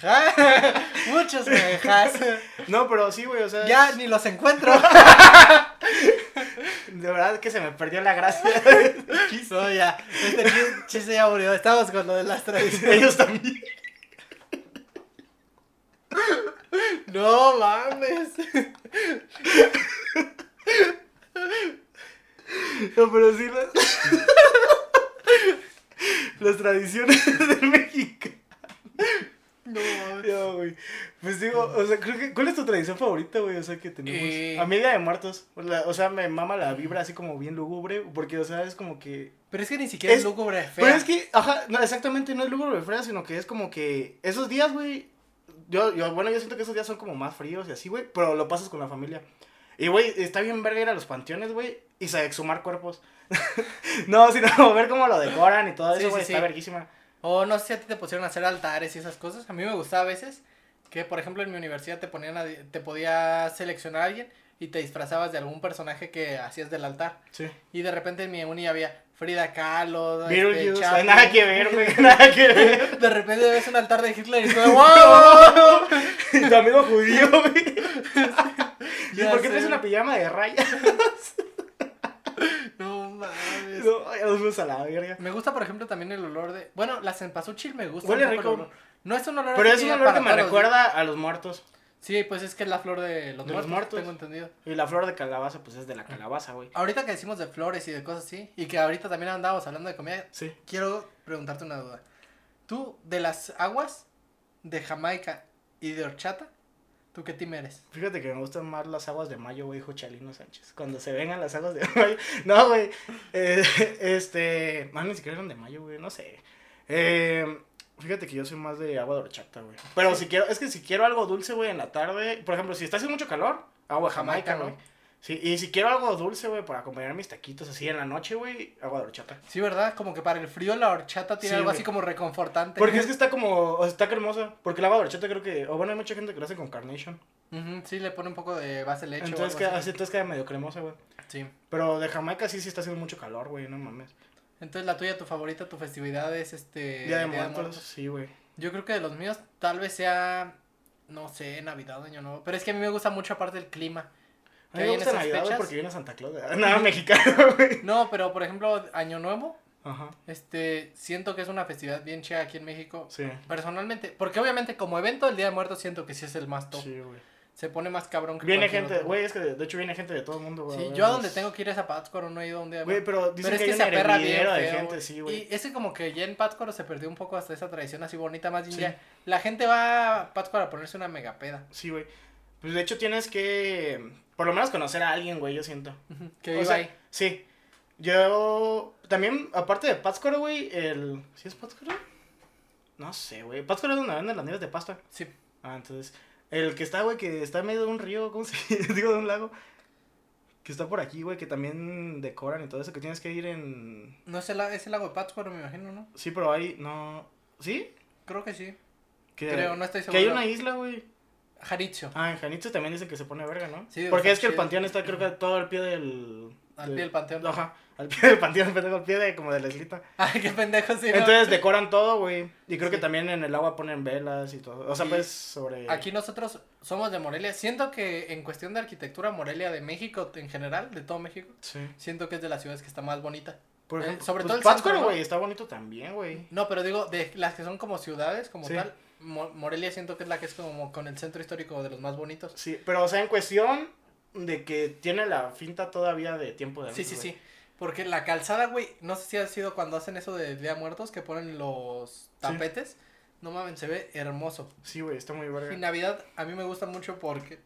ja, ja. Muchos mejas. No, pero sí, güey, o sea. Ya ni los encuentro. De verdad que se me perdió la gracia. No, ya. Este chis- chiste ya murió. Estamos con lo de las tradiciones. Ellos también. No mames. No, pero sí las. las tradiciones de México. No. No, güey. Pues digo, o sea, creo que. ¿Cuál es tu tradición favorita, güey? O sea, que tenemos. Eh. A mí, Día de Muertos. O sea, me mama la vibra así como bien lúgubre. Porque, o sea, es como que. Pero es que ni siquiera es, Es- lúgubre fea. Pero es que, ajá, no, exactamente no es lúgubre fría, sino que es como que esos días, güey, yo, yo, bueno, yo siento que esos días son como más fríos y así, güey, pero lo pasas con la familia. Y, güey, está bien verga ir a los panteones, güey, y exhumar cuerpos. no, sino ver cómo lo decoran y todo Sí, eso, sí, güey, sí. está verguísima. O no sé si a ti te pusieron a hacer altares y esas cosas. A mí me gustaba a veces que, por ejemplo, en mi universidad te ponían a, te podía seleccionar a alguien y te disfrazabas de algún personaje que hacías del altar. Sí. Y de repente en mi uni había Frida Kahlo, este, Beetlejuice, Chaplin. nada que ver, güey, nada que ver. De repente ves un altar de Hitler y tú, ¡wow! Y tu amigo judío, güey. ¿Y Ya por qué traes una pijama de rayas? No mames. No, ya nos fuimos a la verga. Me gusta, por ejemplo, también el olor de. Bueno, la cempasúchil me gusta. Huele rico. No es un olor Pero es un olor que me recuerda a los muertos. Sí, pues es que es la flor de los, De los muertos, muertos. Tengo entendido. Y la flor de calabaza, pues es de la calabaza, güey. Ahorita que decimos de flores y de cosas así, y que ahorita también andábamos hablando de comida, Sí. quiero preguntarte una duda. ¿Tú, de las aguas de Jamaica y de horchata, tú qué team eres? Fíjate que me gustan más las aguas de mayo, güey, dijo Chalino Sánchez. Cuando se vengan las aguas de mayo. No, güey. eh, este. Más ni siquiera eran de mayo, güey, no sé. Eh, fíjate que yo soy más de agua de horchata, güey. Pero si quiero, es que si quiero algo dulce, güey, en la tarde. Por ejemplo, si está haciendo mucho calor, agua Jamaica, güey. Sí, y si quiero algo dulce, güey, para acompañar mis taquitos así en la noche, güey, agua de horchata. Sí, ¿verdad? Como que para el frío la horchata tiene Sí, algo así como reconfortante. Porque es que está como, o sea, está cremosa. Porque el agua de horchata creo que, o bueno, hay mucha gente que lo hace con carnation. Ujú, sí, le pone un poco de base leche Entonces queda, así. entonces queda medio cremosa, güey. Sí. Pero de Jamaica sí, sí está haciendo mucho calor, güey, no mames. Entonces la tuya, tu favorita, tu festividad es este... Día de Muertos, sí, güey. Yo creo que de los míos tal vez sea, no sé, Navidad, Año Nuevo. Pero es que a mí me gusta mucho aparte el clima. A mí me gusta Navidad, fechas. porque viene Santa Claus. Nada mexicano, güey. No, pero por ejemplo, Año Nuevo, Ajá, este, siento que es una festividad bien chida aquí en México. sí. Personalmente, porque obviamente como evento el Día de Muertos siento que sí es el más top. Sí, güey. Se pone más cabrón que Viene gente, güey, es que de, de hecho viene gente de todo el mundo, güey. Sí, yo a donde tengo que ir es a Pátzcuaro, no he ido un día. Güey, pero dicen Pero es que, hay se aperra bien de feo, gente, sí, güey. Y ese como que ya en Pátzcuaro se perdió un poco hasta esa tradición así bonita, más bien Sí. ya. La gente va a Pátzcuaro a ponerse una mega peda. Sí, güey. Pues de hecho tienes que, por lo menos conocer a alguien, güey, yo siento. Que O sea, ahí. Sí. Yo también, aparte de Pátzcuaro, güey, el... ¿Sí es Pátzcuaro? No sé, güey. Pátzcuaro es donde venden las nieves de pasta. Sí. Ah, entonces. El que está, güey, que está en medio de un río, ¿cómo se digo? De un lago. Que está por aquí, güey, que también decoran y todo eso, que tienes que ir en... No es el, es el lago de Pátzcuaro, me imagino, ¿no? Sí, pero hay, no... ¿Sí? Creo que sí. Que, Creo, no estoy Que hay seguro. una isla, güey. Jaricho. Ah, en Janitzio también dicen que se pone verga, ¿no? Sí, Porque es que el panteón está, creo que todo al pie del... Al de- pie del panteón. Ajá, al pie del panteón, pendejo, al pie de, como de la islita. Ay, qué pendejo, sí. ¿no? Entonces decoran todo, güey. Y creo que también en el agua ponen velas y todo. O sea, Y pues sobre... Aquí nosotros somos de Morelia. Siento que en cuestión de arquitectura, Morelia de México en general, de todo México, Sí. siento que es de las ciudades que está más bonita. Por Eh, ejemplo, sobre pues todo el Pátzcuaro, güey, está bonito también, güey. No, pero digo, de las que son como ciudades, como Sí. tal, Morelia siento que es la que es como con el centro histórico de los más bonitos. Sí, pero o sea, en cuestión de que tiene la finta todavía de tiempo de Sí, sí, güey. sí. Porque la calzada, güey, no sé si ha sido cuando hacen eso de Día de Muertos, que ponen los tapetes. No mames, se ve hermoso. Sí, güey, está muy Y verga. Navidad a mí me gusta mucho porque...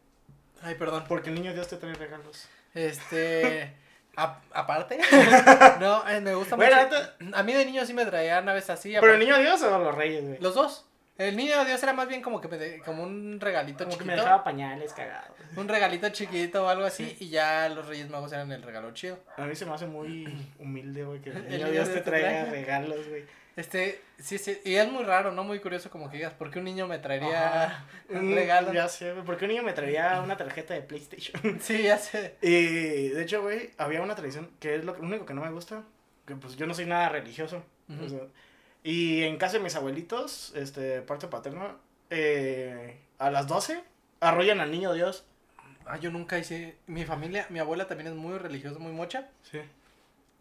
Ay, perdón. Porque el niño Dios te trae regalos. Este... a- aparte. no, eh, me gusta Bueno, mucho. neta- A mí de niño sí me traía naves así. ¿Pero el niño Dios o los reyes, güey? Los dos. El niño de Dios era más bien como que me de- como un regalito Como que chiquito. me dejaba pañales cagados. Un regalito chiquito o algo así. Y ya los Reyes Magos eran el regalo chido. A mí se me hace muy humilde, güey, que el niño niño Dios te traiga regalos, güey. Este, sí, sí. Y es muy raro, ¿no? Muy curioso como que digas, ¿por qué un niño me traería Ajá. un Mm, regalo? Ya sé. ¿Por qué un niño me traía una tarjeta de PlayStation? Sí, ya sé. y de hecho, güey, había una tradición que es lo único que no me gusta. Que pues yo no soy nada religioso. O sea, y en casa de mis abuelitos, este, parte paterna, eh, a las 12 arrollan al niño Dios. Ah, yo nunca hice. Mi familia, mi abuela también es muy religiosa, muy mocha. Sí.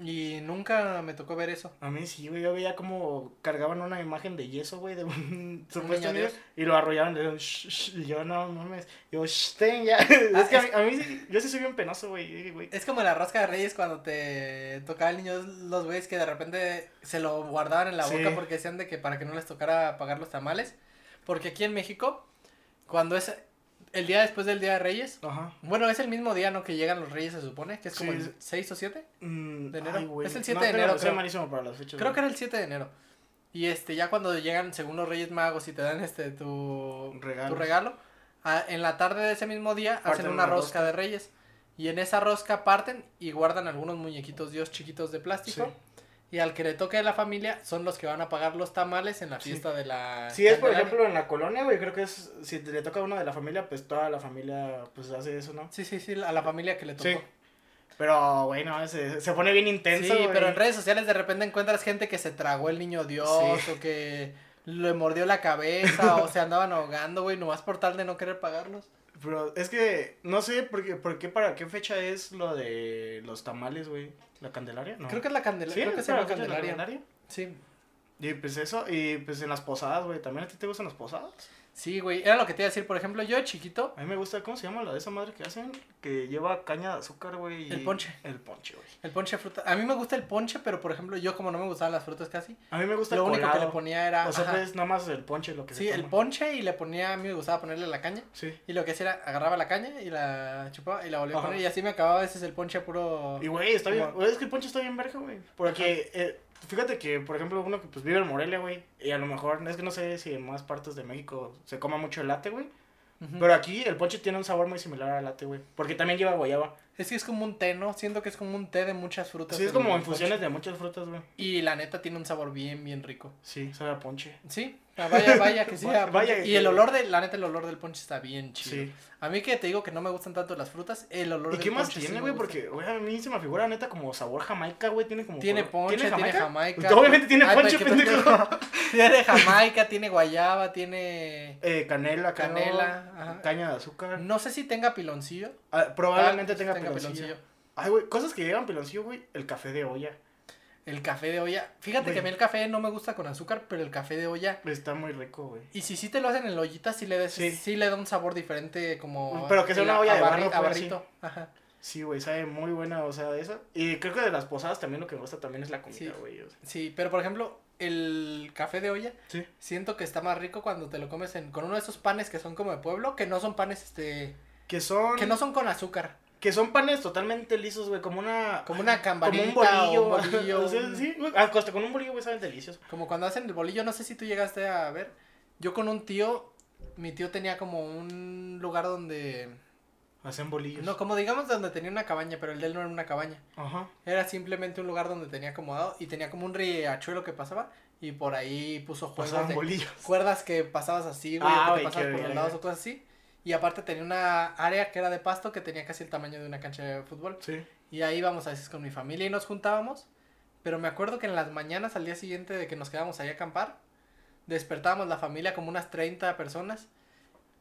Y nunca me tocó ver eso. A mí sí, güey, yo veía como cargaban una imagen de yeso, güey, de un supuesto niño y lo arrollaban, le decían, "Shh, shh", y yo, no, no mames, yo, shh, ten ya, es que a mí, a mí sí, yo sí soy bien penoso, güey, güey, Es como la rosca de reyes cuando te tocaba el niño, los güeyes que de repente se lo guardaban en la Sí. boca porque decían de que para que no les tocara pagar los tamales. Porque aquí en México, cuando es el día después del día de reyes, ajá, bueno, es el mismo día, ¿no? Que llegan los reyes, se supone, que es como Sí, el es- 6 o 7. Mm, ¿De enero? ay, Es el 7 no, de creo- enero, creo. malísimo para las fechas, Creo güey. que era el 7 de enero. Y este, ya cuando llegan, según los Reyes Magos, y te dan este tu Regalos. tu regalo, en la tarde de ese mismo día hacen una rosca, de Reyes. Y en esa rosca parten y guardan algunos muñequitos Dios chiquitos de plástico. Sí. Y al que le toque a la familia son los que van a pagar los tamales en la Sí. fiesta de la. Si es, por ejemplo, en la colonia, güey, creo que es, si le toca a uno de la familia, pues toda la familia, pues hace eso, ¿no? Sí, sí, sí, a la familia que le tocó. Sí. Pero, güey, no, se, se pone bien intenso, Sí, pero en redes sociales de repente encuentras gente que se tragó el niño Dios Sí. o que le mordió la cabeza o se andaban ahogando, güey, nomás por tal de no querer pagarlos. Pero es que no sé por qué, por qué para qué fecha es lo de los tamales, güey. ¿La Candelaria? No. Creo que es la Candelaria. Sí, creo que es la Candelaria. Sí. Y pues eso, y pues en las posadas, güey. ¿También a ti te gustan las posadas? Sí, güey. Era lo que te iba a decir. Por ejemplo, yo de chiquito, A mí me gusta, ¿cómo se llama la de esa madre que hacen? Que lleva caña de azúcar, güey. y- El ponche. El ponche, güey. el ponche de fruta. A mí me gusta el ponche, pero por ejemplo, yo como no me gustaban las frutas casi, A mí me gusta lo el único que le ponía era. O sea, ajá, pues nada más el ponche lo que sí, se el ponche y le ponía. A mí me gustaba ponerle la caña. Sí. Y lo que hacía era agarraba la caña y la chupaba y la volvía a poner. Y así me acababa a veces el ponche puro. Y güey, está bien. Como- güey, Es que el ponche está bien verga, güey. Porque, eh, fíjate que, por ejemplo, uno que pues vive en Morelia, güey. Y a lo mejor, es que no sé si en más partes de México se coma mucho el latte, güey. Pero aquí el ponche tiene un sabor muy similar al latte, güey. Porque también lleva guayaba. Es que es como un té, ¿no? Siento que es como un té de muchas frutas. Sí, es como ponche. infusiones de muchas frutas, güey. Y la neta tiene un sabor bien, bien rico. Sí, sabe a ponche. Sí, ah, vaya, vaya que sí. Vaya- y el olor de, la neta, el olor del ponche está bien chido. Sí. A mí que te digo que no me gustan tanto las frutas, el olor ¿Y del qué más tiene, güey? Porque, güey, a mí se me figura neta como sabor jamaica, güey. Tiene como. Tiene ponche, tiene jamaica. Obviamente tiene Ay, ponche, pendejo. tiene jamaica, tiene guayaba, tiene Eh, canela, canela. ajá. Caña de azúcar. No sé si tenga piloncillo. Ah, probablemente Ah, tenga, piloncillo. Ay, güey, cosas que llevan piloncillo, güey. El café de olla. El café de olla. Fíjate Güey. que a mí el café no me gusta con azúcar, pero el café de olla. Está muy rico, güey. Y si sí te lo hacen en la ollita, sí le, des- Sí. sí le da un sabor diferente como... Pero que sea una olla de barro, pues, barrito. Ajá. Sí, güey, sabe muy buena, o sea, esa. Y creo que de las posadas también lo que me gusta también es la comida, Sí. güey. o sea. Sí, pero por ejemplo, el café de olla, Sí. siento que está más rico cuando te lo comes en, con uno de esos panes que son como de pueblo, que no son panes, este, Que son. que no son con azúcar, Que son panes totalmente lisos, güey, como una. como una Como cambarita un bolillo. o un bolillo, o sea, un- sí, güey, hasta con un bolillo, güey, saben deliciosos. como cuando hacen el bolillo, no sé si tú llegaste a ver, yo con un tío, mi tío tenía como un lugar donde, Hacen bolillos. no, como digamos donde tenía una cabaña, pero el de él no era una cabaña, Ajá. era simplemente un lugar donde tenía acomodado y tenía como un riachuelo que pasaba y por ahí puso Pasaban de bolillos. cuerdas que pasabas así, güey, Ah, que te pasabas por los lados o cosas así. Y aparte tenía una área que era de pasto que tenía casi el tamaño de una cancha de fútbol. Sí. Y ahí íbamos a veces con mi familia y nos juntábamos. Pero me acuerdo que en las mañanas al día siguiente de que nos quedábamos ahí a acampar, despertábamos la familia como unas 30 personas.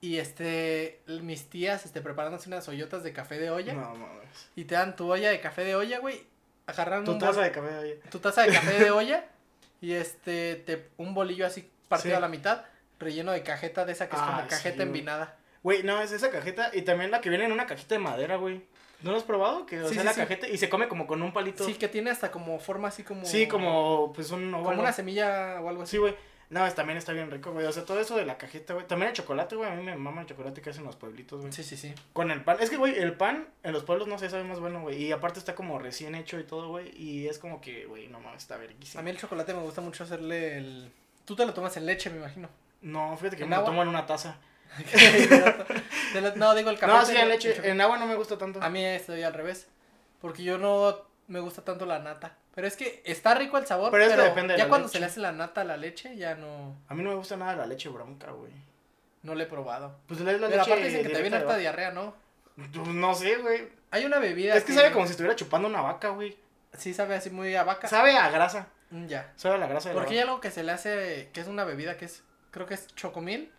Y este, mis tías este, preparándose unas ollotas de café de olla. No mames. Y te dan tu olla de café de olla, güey. Agarrando Tu un taza de café de olla. tu taza de café de olla y este te, un bolillo así partido Sí. a la mitad, relleno de cajeta de esa que es Ah, como sí, cajeta güey. envinada. Güey, no, es esa cajeta. Y también la que viene en una cajita de madera, güey. ¿No lo has probado? Que, o Sí, sea, sí, la sí. cajeta y se come como con un palito. Sí, que tiene hasta como forma así como Sí, como, pues un como óvalo. una semilla o algo así. Sí, güey. No, es, también está bien rico, güey. O sea, todo eso de la cajeta, güey. También el chocolate, güey. A mí me mama el chocolate que hacen los pueblitos, güey. Sí, sí, sí. Con el pan. Es que, güey, el pan en los pueblos no sé, sabe más bueno, güey. Y aparte está como recién hecho y todo, güey. Y es como que, güey, no mames, está A verguísimo. mí el chocolate me gusta mucho hacerle el... Tú te lo tomas en leche, me imagino. No, fíjate que ¿En me lo tomo en una taza. La- no, digo el café. No, sí, en leche. En agua no me gusta tanto. A mí estoy al revés. Porque yo no me gusta tanto la nata. Pero es que está rico el sabor. Pero Pero, es que depende de ya la cuando leche. se le hace la nata a la leche, ya no, A mí no me gusta nada la leche bronca, güey. no le he probado. Pues das la Pero leche aparte dicen que te viene harta diarrea, ¿no? Pues No sé, güey. Hay una bebida. Es que sabe como si estuviera chupando una vaca, güey. Sí, sabe así muy a vaca. Sabe a grasa. Mm, Ya. Sabe a la grasa de la Porque hay vaca. algo que se le hace, que es una bebida que es, creo que es chocomil.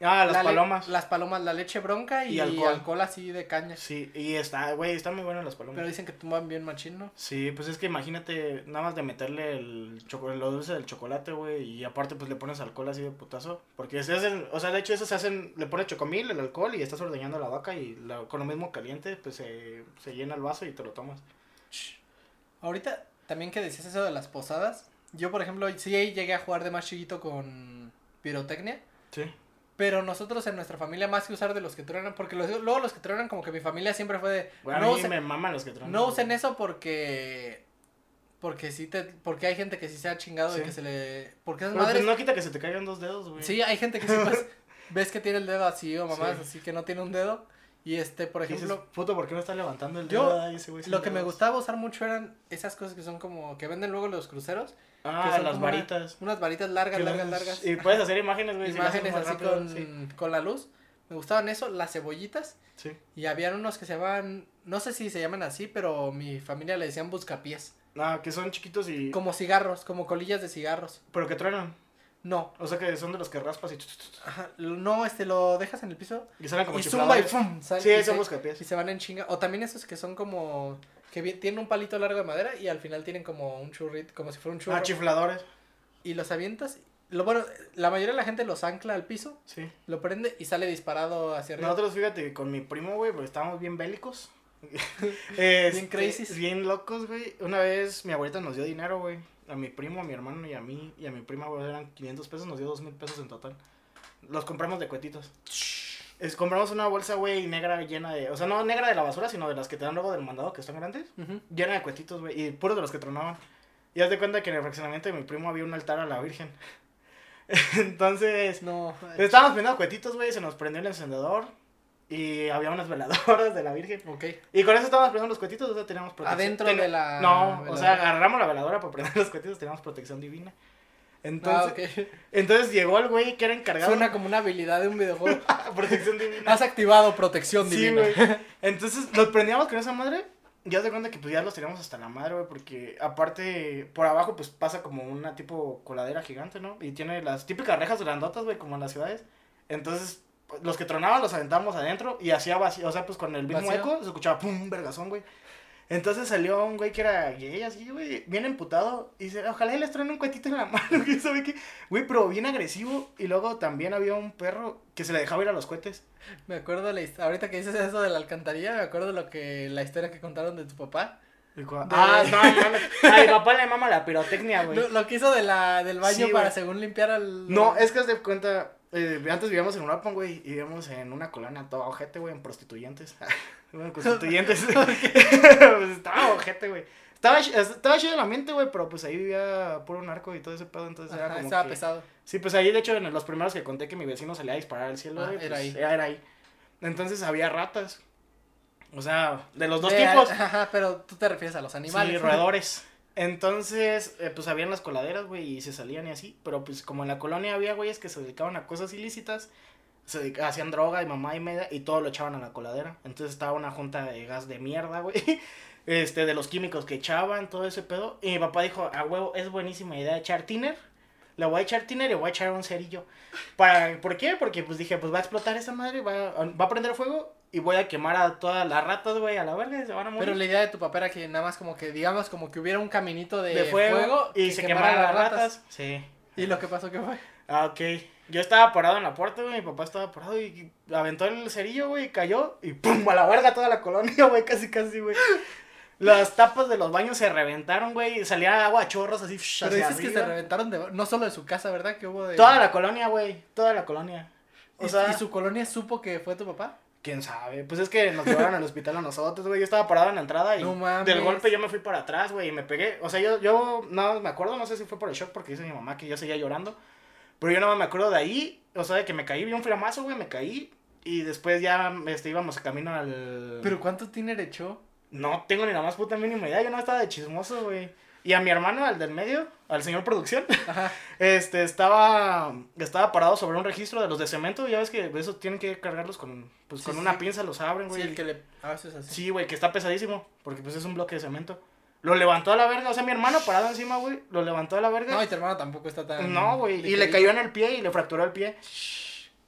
Ah, las La palomas. Las palomas, la leche bronca y, Y alcohol. alcohol. así de caña. Sí, y está, güey, están muy buenas las palomas. Pero dicen que tumban bien machín, ¿no? Sí, pues es que imagínate, nada más de meterle el chocolate, lo dulce del chocolate, güey, y aparte pues le pones alcohol así de putazo, porque se hacen, o sea, de hecho eso se hacen, le pones chocomil, el alcohol y estás ordeñando la vaca y la- con lo mismo caliente, pues se, se llena el vaso y te lo tomas. Ahorita, también que decías eso de las posadas. Yo, por ejemplo, sí llegué a jugar de más chiquito con pirotecnia. Sí. Pero nosotros en nuestra familia, más que usar de los que truenan, porque los- luego los que truenan, como que mi familia siempre fue de. Bueno, no, a mí usen, me maman los que traen. no usen eso porque. Porque sí te. Porque hay gente que sí se ha chingado Sí. de que se le. Porque esas Pero, pues, madres. no quita que se te caigan dos dedos, güey. Sí, hay gente que sí, pues. ves que tiene el dedo así o mamás, Sí. así que no tiene un dedo. Y este, por Y dices, ejemplo. puto, ¿por qué no está levantando el Yo, dedo? Ay, ese güey Lo que me gustaba usar mucho eran esas cosas que son como. que venden luego los cruceros. que Ah, son las una- varitas. Unas varitas largas, Que largas, largas. Y puedes hacer imágenes, güey. imágenes así rápido, con, Sí. con la luz. Me gustaban eso, las cebollitas. sí. Y habían unos que se llaman, no sé si se llaman así, pero mi familia le decían buscapiés. Ah, que son chiquitos y... Como cigarros, como colillas de cigarros. Pero que truenan. No, O sea que son de los que raspas y... ajá, no, este, lo dejas en el piso Y salen como y zumba y sale- Sí, y son buscapiés. Y se van en chinga. O también esos que son como, que tienen un palito largo de madera y al final tienen como un churrito, como si fuera un churro. Ah, chifladores. y los avientas. Lo bueno, la mayoría de la gente los ancla al piso, Sí. lo prende y sale disparado hacia arriba. Nosotros, fíjate, con mi primo, güey, porque estábamos bien bélicos. Este, Bien crazy. Bien locos, güey. Una vez mi abuelita nos dio dinero, güey. A mi primo, a mi hermano y a mí y a mi prima, eran 500 pesos, nos dio 2 mil pesos en total. Los compramos de cuetitos. Es, compramos una bolsa, güey, negra llena de... O sea, no negra de la basura, sino de las que te dan luego del mandado, que están grandes. Ujú. Llena de cuetitos, güey, y puros de los que tronaban. Y haz de cuenta que en el fraccionamiento de mi primo había un altar a la Virgen. Entonces, No, estábamos prendiendo cuetitos, güey, se nos prendió el encendedor. Y había unas veladoras de la Virgen. ok. Y con eso estábamos prendiendo los cuetitos, o sea, teníamos protección. Adentro Ten- de la No, o sea, agarramos la veladora para prender los cuetitos, teníamos protección divina. Entonces, ah, ok. entonces llegó el güey que era encargado Suena como una habilidad de un videojuego. de protección divina. Has activado protección Sí, divina. güey. Entonces los prendíamos con esa madre. Ya se cuenta que pues ya los teníamos hasta la madre, güey, porque aparte por abajo pues pasa como una tipo coladera gigante, ¿no? Y tiene las típicas rejas grandotas, güey, como en las ciudades. Entonces los que tronaban los aventábamos adentro y hacía vacío, o sea, pues con el mismo ¿Vacío? eco se escuchaba pum, vergazón, güey. Entonces salió un güey que era gay, así, güey, bien emputado. Y dice, ojalá y les truene un cuetito en la mano, que sabe qué. Güey, pero bien agresivo. Y luego también había un perro que se le dejaba ir a los cohetes. Me acuerdo la his- ahorita que dices eso de la alcantarilla, me acuerdo lo que la historia que contaron de tu papá. De- Ah, no. A mi papá le mama la pirotecnia, güey. Lo, lo que hizo de la del baño Sí, para güey. según limpiar al No, es que haz de cuenta, eh, antes vivíamos en Uruapan, güey, y vivíamos en una colonia toda ojete, güey, en prostituyentes. Bueno, prostituyentes. pues estaba ojete, güey. Estaba, estaba chido el ambiente, güey, pero pues ahí vivía puro narco y todo ese pedo, entonces era Ajá, como estaba que- pesado. Sí, pues ahí, de hecho, en los primeros que conté que mi vecino salía a disparar al cielo, Ah, güey, era pues, ahí. Era ahí. Entonces había ratas. O sea, de los dos tipos. Ajá, pero tú te refieres a los animales. Sí, roedores. Entonces, eh, pues habían las coladeras, güey, y se salían y así. Pero pues como en la colonia había güeyes que se dedicaban a cosas ilícitas, se dedica- hacían droga y mamá y media y todo lo echaban a la coladera. Entonces estaba una junta de gas de mierda, güey. Este, de los químicos que echaban, todo ese pedo. Y mi papá dijo, a huevo, es buenísima idea echar tiner. Le voy a echar tiner y voy a echar un cerillo. Para, ¿Por qué? Porque pues dije, pues va a explotar esa madre, va, va a prender fuego y voy a quemar a todas las ratas, güey, a la verga se van a morir. Pero la idea de tu papá era que nada más como que, digamos, como que hubiera un caminito de, de fuego, y que se quemara quemaran las ratas. Sí. Y lo que pasó que fue. Ah, ok. Yo estaba parado en la puerta, güey, mi papá estaba parado y aventó el cerillo, güey, y cayó y pum, a la verga toda la colonia, güey, casi casi, güey. Las tapas de los baños se reventaron, güey. Salía agua a chorros así. Pero dices que se reventaron de... No solo de su casa, ¿verdad? Que hubo de... Toda la colonia, güey. Toda la colonia. O ¿Y, sea, y su colonia supo que fue tu papá? Quién sabe. Pues es que nos llevaron al hospital a nosotros, güey. Yo estaba parado en la entrada y No mames. del golpe yo me fui para atrás, güey, y me pegué. O sea, yo, yo no me acuerdo, no sé si fue por el shock porque dice mi mamá que yo seguía llorando. Pero yo no me acuerdo de ahí. O sea, de que me caí, vi un flamazo, güey, me caí. Y después ya este, íbamos camino al. ¿Pero cuánto tiene echó? No tengo ni la más puta mínima idea. Yo no estaba de chismoso, güey. Y a mi hermano, al del medio, al señor producción, Ajá. este, estaba, estaba parado sobre un registro de los de cemento. Ya ves que esos tienen que cargarlos con, pues, Sí, con sí. una pinza, los abren, Sí, güey. el que le... A veces así. Sí, güey, que está pesadísimo, porque pues es un bloque de cemento. Lo levantó a la verga, o sea, mi hermano parado encima, güey, lo levantó a la verga. No, y tu hermano tampoco está tan... No, güey, y le cayó en el pie y le fracturó el pie.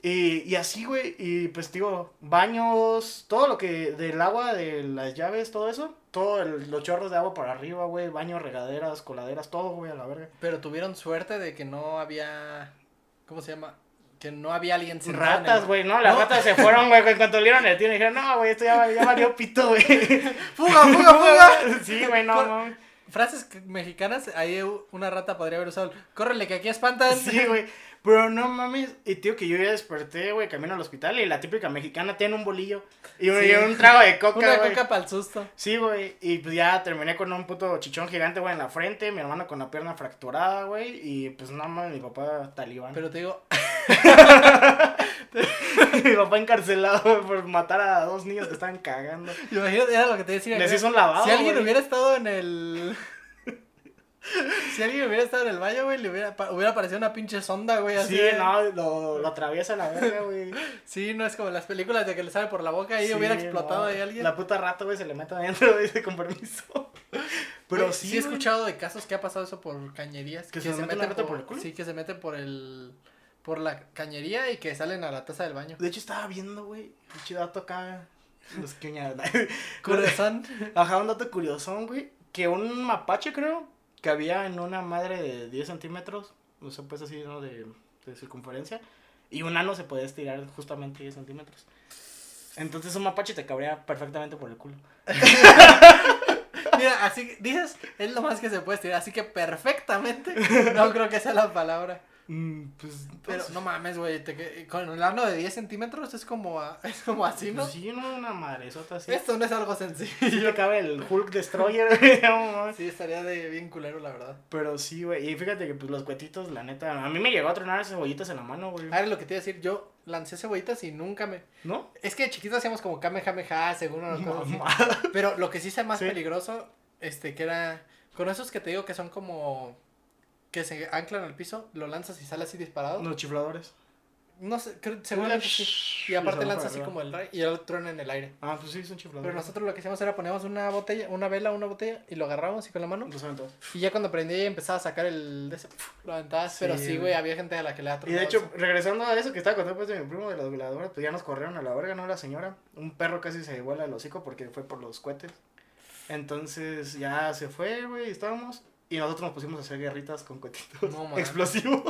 Y, y así, güey, y pues digo, baños, todo lo que del agua, de las llaves, todo eso, todo el- los chorros de agua para arriba, güey, baños, regaderas, coladeras, todo, güey, a la verga. Pero tuvieron suerte de que no había... ¿Cómo se llama? Que no había alguien en Ratas, güey, no, las No. ratas se fueron, güey, en cuanto vieron el tío, dijeron, no, güey, esto ya, ya valió pito, güey. ¡Fuga, fuga, fuga! Sí, güey, no, no. Frases mexicanas, ahí una rata podría haber usado. Córrele, que aquí espantan. Sí, güey. Pero no mames. Y tío, que yo ya desperté, güey, camino al hospital. Y la típica mexicana tiene un bolillo. Y un, Sí. y un trago de coca, Una güey. coca para el susto. Sí, güey. Y pues ya terminé con un puto chichón gigante, güey, en la frente. Mi hermano con la pierna fracturada, güey. Y pues nada más mi papá talibán. Pero te digo, mi papá encarcelado güey, por matar a dos niños que estaban cagando. imagínate, era lo que te decía. Les hizo un lavado. Si alguien hubiera estado en el. Si alguien hubiera estado en el baño, güey, le hubiera, hubiera aparecido una pinche sonda, güey. Así Sí, de- no, lo, lo atraviesa la verga, güey. Sí, no es como las películas de que le sale por la boca y hubiera Sí, explotado no. ahí alguien. La puta rata, güey, se le mete adentro, dice con permiso. Pero Güey, sí, sí he güey. escuchado de casos que ha pasado eso por cañerías. ¿Que se meten la rata por el culo? Sí, que se meten por el. Por la cañería y que salen a la taza del baño. De hecho, estaba viendo, güey, un chido dato acá. Los que Corazón. Ajá, un dato curiosón, güey. Que un mapache, creo, que había en una madre de 10 centímetros, o sea, pues así, ¿no? De, de circunferencia. Y un ano se puede estirar justamente 10 centímetros. Entonces un mapache te cabría perfectamente por el culo. Mira, así dices, es lo más que se puede estirar, así que perfectamente. No creo que sea la palabra. Mm, pues, Pero no mames, güey, que- con el ano de 10 centímetros es como, a- es como así, ¿no? pues sí, no, una madresota así. Esto no es algo Sí sencillo. te cabe el Hulk Destroyer, güey. Sí, estaría de bien culero, la verdad. Pero sí, güey. Y fíjate que pues los cuetitos, la neta, a mí me llegó a tronar cebollitas en la mano, güey. Ahora lo que te iba a decir, yo lancé cebollitas y nunca me... ¿No? Es que de chiquito hacíamos como kamehameha, según una cosa. Pero lo que sí sea más Sí. peligroso, este, que era... Con esos que te digo que son como... Que se anclan al piso, lo lanzas y sale así disparado. No, Los chifladores. sé, creo, seguramente sí. Y aparte para así como el ray y el truena en el aire. Ah, pues sí, son chifladores. Pero nosotros lo que hacíamos era poníamos una botella, una vela, una botella y lo agarrábamos así con la mano. Los. Y ya cuando prendía y empezaba a sacar el de ese, lo aventabas. Sí, pero sí, güey. había gente a la que le ha Y de hecho, eso. regresando a eso que estaba contando pues de mi primo de las veladoras, pues ya nos corrieron a la verga, ¿no? La señora. Un perro casi se vuela el hocico porque fue por los cohetes. Entonces ya se fue, güey, estábamos. Y nosotros nos pusimos a hacer guerritas con cohetitos No, explosivos.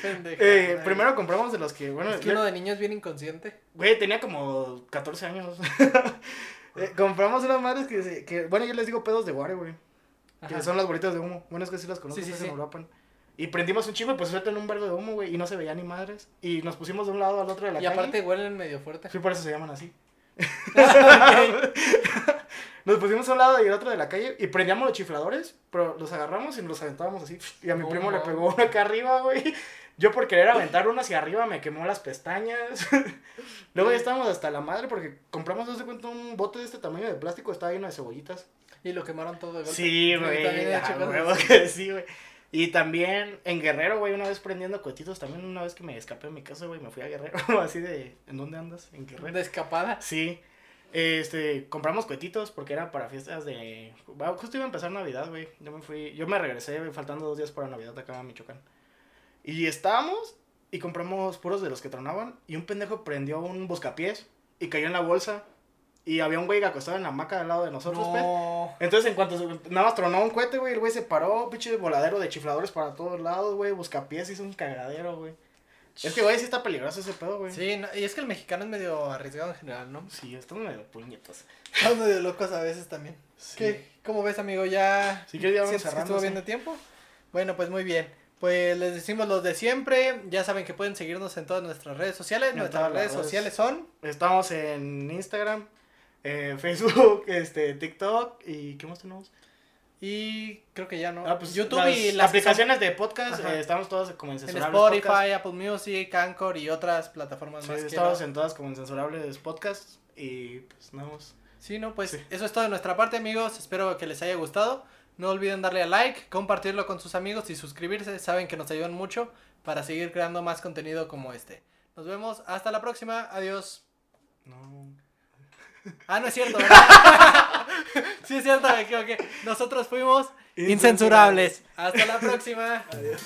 Pendeja, Eh, primero compramos de los que, bueno, Es que uno de niños bien inconsciente. Güey, tenía como 14 años. Eh, compramos unas madres que, que, bueno, yo les digo pedos de Ware, güey. Que son las bolitas de humo. Bueno, es que sí las conozco, Sí, sí, sí, en Europa. Y prendimos un chivo y pues sueltan un verbo de humo, güey. Y no se veía ni madres. Y nos pusimos de un lado al otro de la Y calle. aparte huelen medio fuerte. Sí, por eso se llaman así. Nos pusimos a un lado y al otro de la calle y prendíamos los chifladores, pero los agarramos y nos los aventábamos así. Y a mi No primo le pegó uno acá arriba, güey. Yo por querer aventar uno hacia arriba me quemó las pestañas. Luego ya estábamos hasta la madre porque compramos, hace cuenta, un bote de este tamaño de plástico, estaba lleno de cebollitas. Y lo quemaron todo de golpe. Sí, güey. he sí, güey. Y también en Guerrero, güey, una vez prendiendo cohetitos, también una vez que me escapé de mi casa, güey, me fui a Guerrero, así de, ¿en dónde andas? En Guerrero. De escapada. Sí. Este, compramos cohetitos porque era para fiestas de... bueno, justo iba a empezar Navidad, güey. Yo me fui, yo me regresé, faltando dos días para Navidad acá a Michoacán. Y estábamos y compramos puros de los que tronaban y un pendejo prendió un buscapiés y cayó en la bolsa y había un güey acostado en la hamaca al lado de nosotros. No. Entonces, en cuanto nada más tronó un cohete, güey, el güey se paró, pinche voladero de chifladores para todos lados, güey, buscapiés, hizo un cagadero, güey. Es que, güey, sí está peligroso ese pedo, güey. Sí, no, y es que el mexicano es medio arriesgado en general, ¿no? Sí, estamos medio puñetos. Estamos medio locos a veces también. Sí. ¿Qué? ¿Cómo ves, amigo? ¿Ya Sí, que ya vamos que cerrando. estuvo sí. bien de tiempo? Bueno, pues muy bien. Pues les decimos los de siempre. Ya saben que pueden seguirnos en todas nuestras redes sociales. En Nuestras redes. sociales son. Estamos en Instagram, eh, Facebook, este, TikTok y ¿qué más tenemos? Y creo que ya no. Ah, pues, YouTube las y las son aplicaciones de podcast, eh, estamos todas como en en Spotify, Podcast. Apple Music, Anchor y otras plataformas Sí, más. que estamos no. en todas como en Censurables Podcast y pues nada más. Sí, no, pues Sí. eso es todo de nuestra parte, amigos. Espero que les haya gustado. No olviden darle a like, compartirlo con sus amigos y suscribirse. Saben que nos ayudan mucho para seguir creando más contenido como este. Nos vemos hasta la próxima. Adiós. No. Ah, no es cierto, ¿verdad? sí es cierto, me equivoqué. Nosotros fuimos incensurables. Hasta la próxima. Adiós.